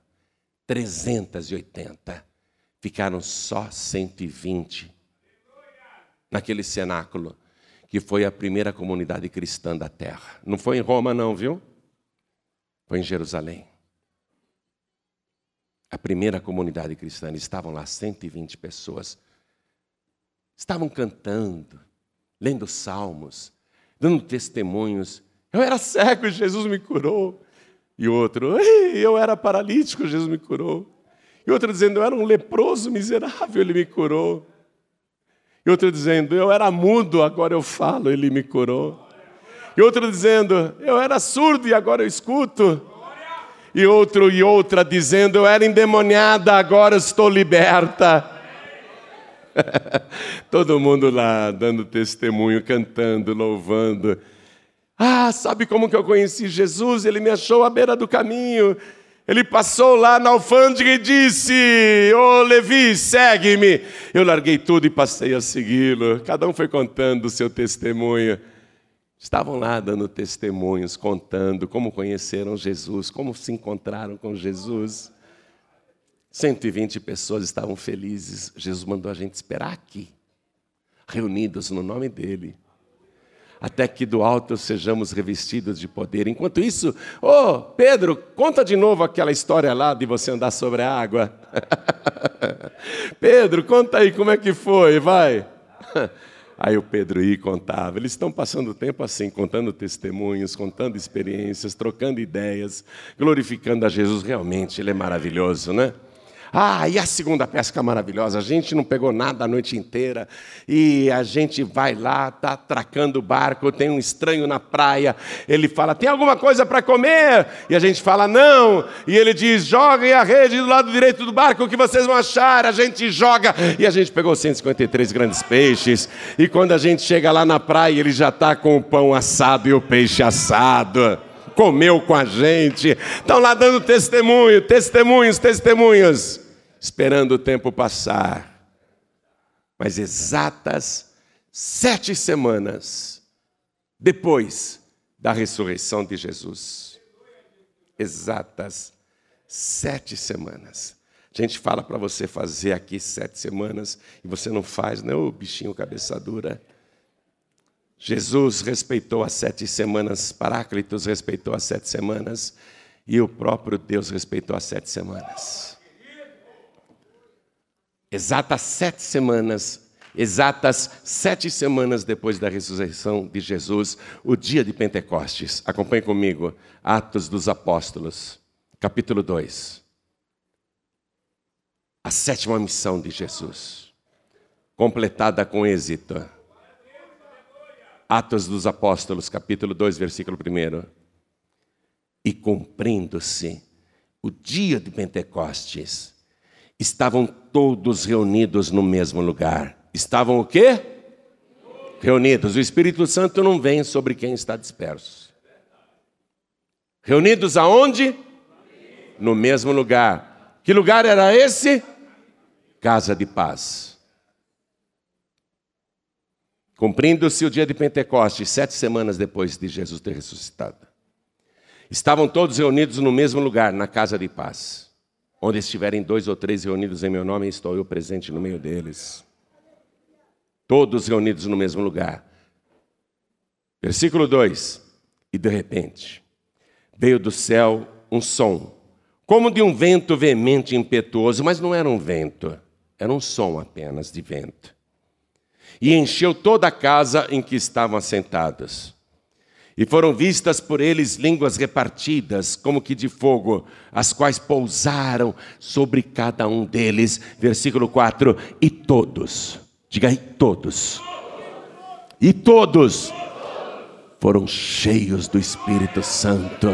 380. Ficaram só 120 naquele cenáculo que foi a primeira comunidade cristã da terra. Não foi em Roma, não, viu? Foi em Jerusalém. A primeira comunidade cristã, estavam lá 120 pessoas. Estavam cantando, lendo salmos, dando testemunhos. Eu era cego, Jesus me curou. E outro, eu era paralítico, Jesus me curou. E outro dizendo, eu era um leproso miserável, ele me curou. E outro dizendo, eu era mudo, agora eu falo, ele me curou. E outro dizendo, eu era surdo e agora eu escuto. E outro e outra dizendo, eu era endemoniada, agora estou liberta. Todo mundo lá dando testemunho, cantando, louvando. Ah, sabe como que eu conheci Jesus? Ele me achou à beira do caminho. Ele passou lá na alfândega e disse: Ô oh, Levi, segue-me. Eu larguei tudo e passei a segui-lo. Cada um foi contando o seu testemunho. Estavam lá dando testemunhos, contando como conheceram Jesus, como se encontraram com Jesus. 120 pessoas estavam felizes. Jesus mandou a gente esperar aqui, reunidos no nome dele até que do alto sejamos revestidos de poder. Enquanto isso, ô oh, Pedro, conta de novo aquela história lá de você andar sobre a água. Pedro, conta aí como é que foi, vai. Aí o Pedro ia e contava. Eles estão passando tempo assim, contando testemunhos, contando experiências, trocando ideias, glorificando a Jesus. Realmente, ele é maravilhoso, né? Ah, e a segunda pesca maravilhosa? A gente não pegou nada a noite inteira e a gente vai lá, está atracando o barco, tem um estranho na praia. Ele fala: Tem alguma coisa para comer? E a gente fala: Não. E ele diz: Joguem a rede do lado direito do barco, o que vocês vão achar? A gente joga. E a gente pegou 153 grandes peixes. E quando a gente chega lá na praia, ele já está com o pão assado e o peixe assado comeu com a gente, estão lá dando testemunho, testemunhos, testemunhos, esperando o tempo passar. Mas exatas sete semanas depois da ressurreição de Jesus, exatas sete semanas. A gente fala para você fazer aqui sete semanas e você não faz, né, bichinho cabeça dura. Jesus respeitou as sete semanas, Paráclitos respeitou as sete semanas, e o próprio Deus respeitou as sete semanas. Exatas sete semanas, exatas sete semanas depois da ressurreição de Jesus, o dia de Pentecostes. Acompanhe comigo, Atos dos Apóstolos, capítulo 2. A sétima missão de Jesus, completada com êxito. Atos dos Apóstolos, capítulo 2, versículo 1. E cumprindo-se o dia de Pentecostes, estavam todos reunidos no mesmo lugar. Estavam o quê? Reunidos. O Espírito Santo não vem sobre quem está disperso. Reunidos aonde? No mesmo lugar. Que lugar era esse? Casa de paz. Cumprindo-se o dia de Pentecostes, sete semanas depois de Jesus ter ressuscitado. Estavam todos reunidos no mesmo lugar, na casa de paz. Onde estiverem dois ou três reunidos em meu nome, estou eu presente no meio deles. Todos reunidos no mesmo lugar. Versículo 2: E de repente, veio do céu um som, como de um vento veemente e impetuoso, mas não era um vento, era um som apenas de vento e encheu toda a casa em que estavam assentados. E foram vistas por eles línguas repartidas, como que de fogo, as quais pousaram sobre cada um deles. Versículo 4: E todos, diga aí, todos, e todos foram cheios do Espírito Santo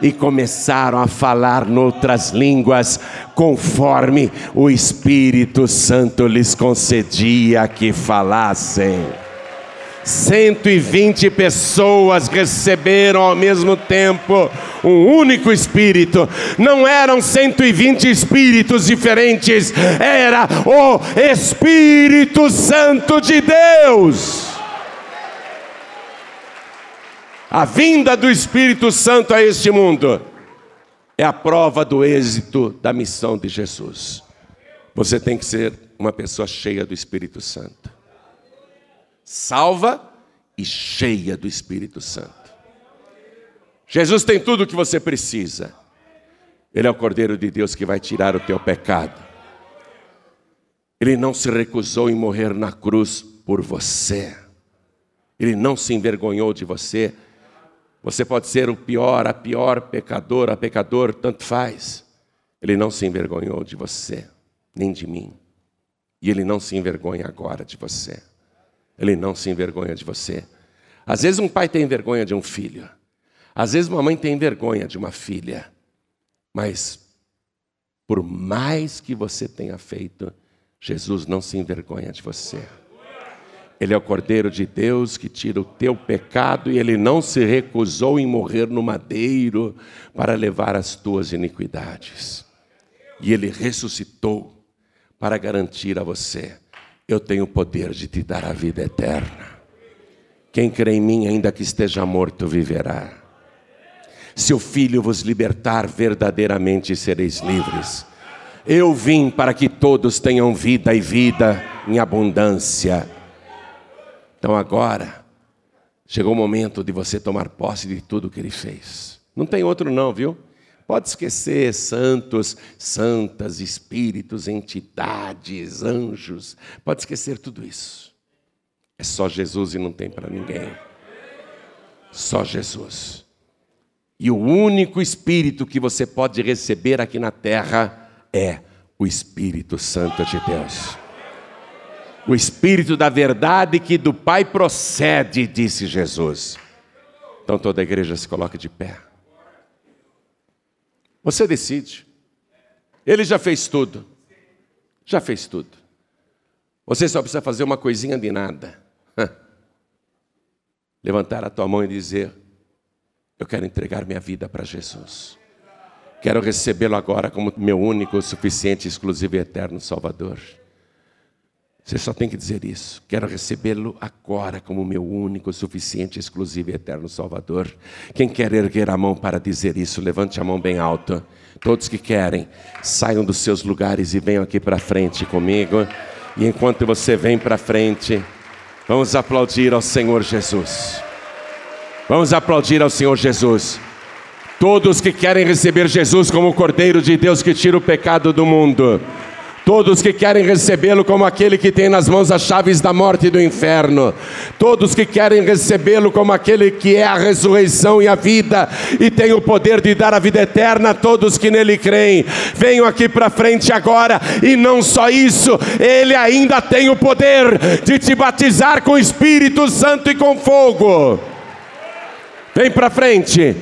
e começaram a falar noutras línguas, conforme o Espírito Santo lhes concedia que falassem. 120 pessoas receberam ao mesmo tempo um único Espírito. Não eram 120 espíritos diferentes, era o Espírito Santo de Deus. A vinda do Espírito Santo a este mundo é a prova do êxito da missão de Jesus. Você tem que ser uma pessoa cheia do Espírito Santo. Salva e cheia do Espírito Santo. Jesus tem tudo o que você precisa. Ele é o Cordeiro de Deus que vai tirar o teu pecado. Ele não se recusou em morrer na cruz por você. Ele não se envergonhou de você você pode ser o pior, a pior pecadora, pecador, tanto faz. Ele não se envergonhou de você, nem de mim. E ele não se envergonha agora de você. Ele não se envergonha de você. Às vezes um pai tem vergonha de um filho. Às vezes uma mãe tem vergonha de uma filha. Mas por mais que você tenha feito, Jesus não se envergonha de você. Ele é o Cordeiro de Deus que tira o teu pecado e ele não se recusou em morrer no madeiro para levar as tuas iniquidades. E ele ressuscitou para garantir a você: eu tenho o poder de te dar a vida eterna. Quem crê em mim, ainda que esteja morto, viverá. Se o Filho vos libertar, verdadeiramente sereis livres. Eu vim para que todos tenham vida e vida em abundância. Então agora, chegou o momento de você tomar posse de tudo que ele fez. Não tem outro, não, viu? Pode esquecer santos, santas, espíritos, entidades, anjos. Pode esquecer tudo isso. É só Jesus e não tem para ninguém. Só Jesus. E o único espírito que você pode receber aqui na terra é o Espírito Santo de Deus o Espírito da verdade que do Pai procede, disse Jesus. Então toda a igreja se coloca de pé. Você decide. Ele já fez tudo. Já fez tudo. Você só precisa fazer uma coisinha de nada. Levantar a tua mão e dizer: Eu quero entregar minha vida para Jesus. Quero recebê-lo agora como meu único, suficiente, exclusivo e eterno Salvador. Você só tem que dizer isso. Quero recebê-lo agora como meu único, suficiente, exclusivo e eterno Salvador. Quem quer erguer a mão para dizer isso, levante a mão bem alta. Todos que querem, saiam dos seus lugares e venham aqui para frente comigo. E enquanto você vem para frente, vamos aplaudir ao Senhor Jesus. Vamos aplaudir ao Senhor Jesus. Todos que querem receber Jesus como o Cordeiro de Deus que tira o pecado do mundo. Todos que querem recebê-lo como aquele que tem nas mãos as chaves da morte e do inferno. Todos que querem recebê-lo como aquele que é a ressurreição e a vida e tem o poder de dar a vida eterna a todos que nele creem. Venham aqui para frente agora e não só isso, ele ainda tem o poder de te batizar com o Espírito Santo e com fogo. Vem para frente.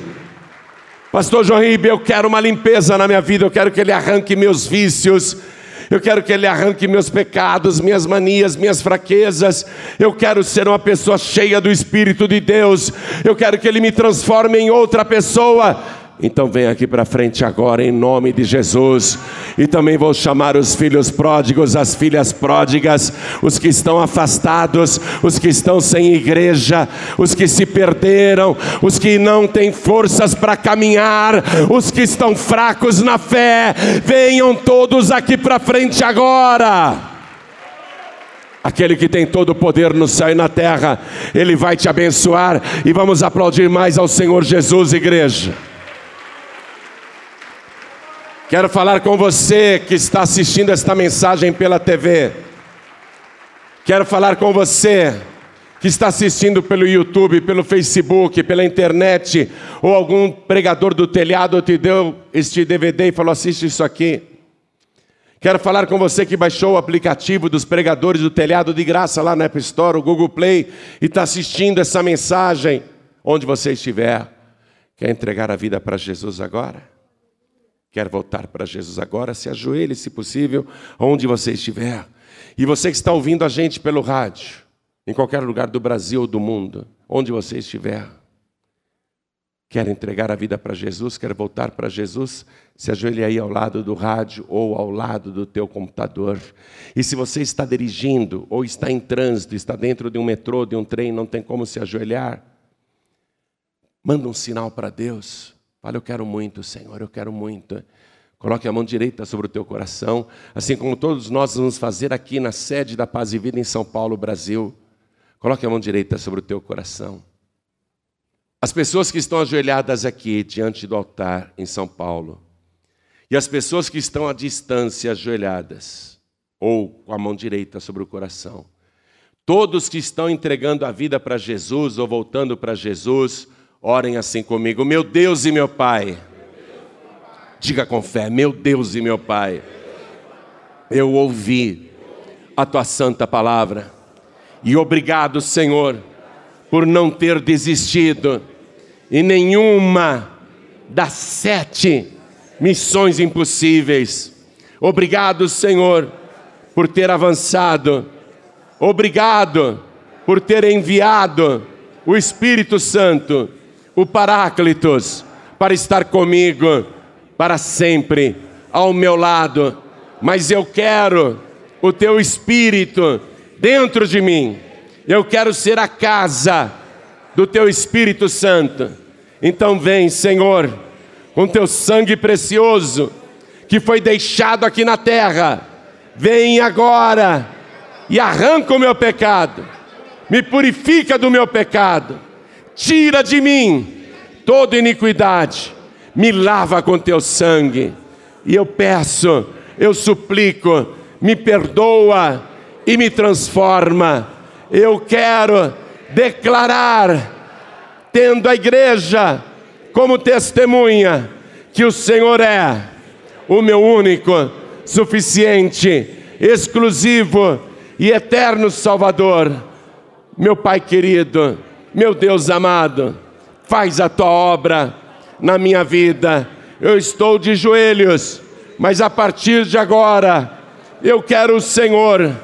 Pastor João Ribe, eu quero uma limpeza na minha vida, eu quero que ele arranque meus vícios eu quero que Ele arranque meus pecados, minhas manias, minhas fraquezas. Eu quero ser uma pessoa cheia do Espírito de Deus. Eu quero que Ele me transforme em outra pessoa. Então vem aqui para frente agora em nome de Jesus. E também vou chamar os filhos pródigos, as filhas pródigas, os que estão afastados, os que estão sem igreja, os que se perderam, os que não têm forças para caminhar, os que estão fracos na fé. Venham todos aqui para frente agora. Aquele que tem todo o poder no céu e na terra, Ele vai te abençoar. E vamos aplaudir mais ao Senhor Jesus, igreja. Quero falar com você que está assistindo esta mensagem pela TV. Quero falar com você que está assistindo pelo YouTube, pelo Facebook, pela internet, ou algum pregador do telhado te deu este DVD e falou: assiste isso aqui. Quero falar com você que baixou o aplicativo dos pregadores do telhado de graça lá na App Store, o Google Play, e está assistindo essa mensagem onde você estiver. Quer entregar a vida para Jesus agora? Quer voltar para Jesus agora, se ajoelhe, se possível, onde você estiver. E você que está ouvindo a gente pelo rádio, em qualquer lugar do Brasil ou do mundo, onde você estiver, quer entregar a vida para Jesus, quer voltar para Jesus, se ajoelhe aí ao lado do rádio ou ao lado do teu computador. E se você está dirigindo ou está em trânsito, está dentro de um metrô, de um trem, não tem como se ajoelhar, manda um sinal para Deus. Fala, eu quero muito, Senhor, eu quero muito. Coloque a mão direita sobre o teu coração, assim como todos nós vamos fazer aqui na sede da Paz e Vida em São Paulo, Brasil. Coloque a mão direita sobre o teu coração. As pessoas que estão ajoelhadas aqui diante do altar em São Paulo, e as pessoas que estão à distância ajoelhadas, ou com a mão direita sobre o coração, todos que estão entregando a vida para Jesus ou voltando para Jesus, Orem assim comigo, meu Deus e meu Pai. Diga com fé: Meu Deus e meu Pai, eu ouvi a tua santa palavra. E obrigado, Senhor, por não ter desistido em nenhuma das sete missões impossíveis. Obrigado, Senhor, por ter avançado. Obrigado por ter enviado o Espírito Santo, o Paráclitos, para estar comigo para sempre, ao meu lado. Mas eu quero o teu Espírito dentro de mim. Eu quero ser a casa do teu Espírito Santo. Então vem, Senhor, com teu sangue precioso que foi deixado aqui na terra. Vem agora e arranca o meu pecado. Me purifica do meu pecado. Tira de mim toda iniquidade. Me lava com teu sangue. E eu peço, eu suplico, me perdoa e me transforma. Eu quero declarar, tendo a igreja como testemunha, que o Senhor é o meu único, suficiente, exclusivo e eterno Salvador. Meu Pai querido, meu Deus amado, faz a tua obra na minha vida. Eu estou de joelhos, mas a partir de agora, eu quero o Senhor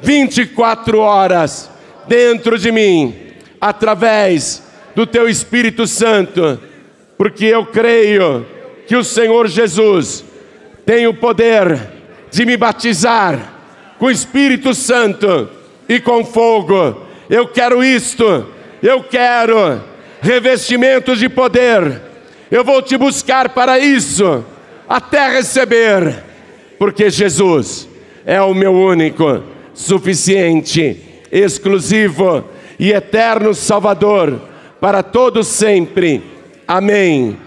24 horas dentro de mim, através do teu Espírito Santo, porque eu creio que o Senhor Jesus tem o poder de me batizar com o Espírito Santo e com fogo. Eu quero isto, eu quero revestimentos de poder. Eu vou te buscar para isso, até receber, porque Jesus é o meu único, suficiente, exclusivo e eterno Salvador para todos sempre. Amém.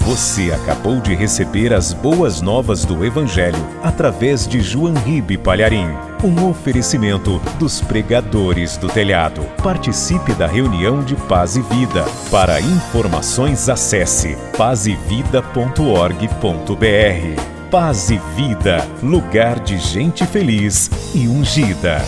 Você acabou de receber as boas novas do Evangelho através de João Ribe Palharim. Um oferecimento dos pregadores do telhado. Participe da reunião de Paz e Vida. Para informações, acesse pazevida.org.br. Paz e Vida, lugar de gente feliz e ungida.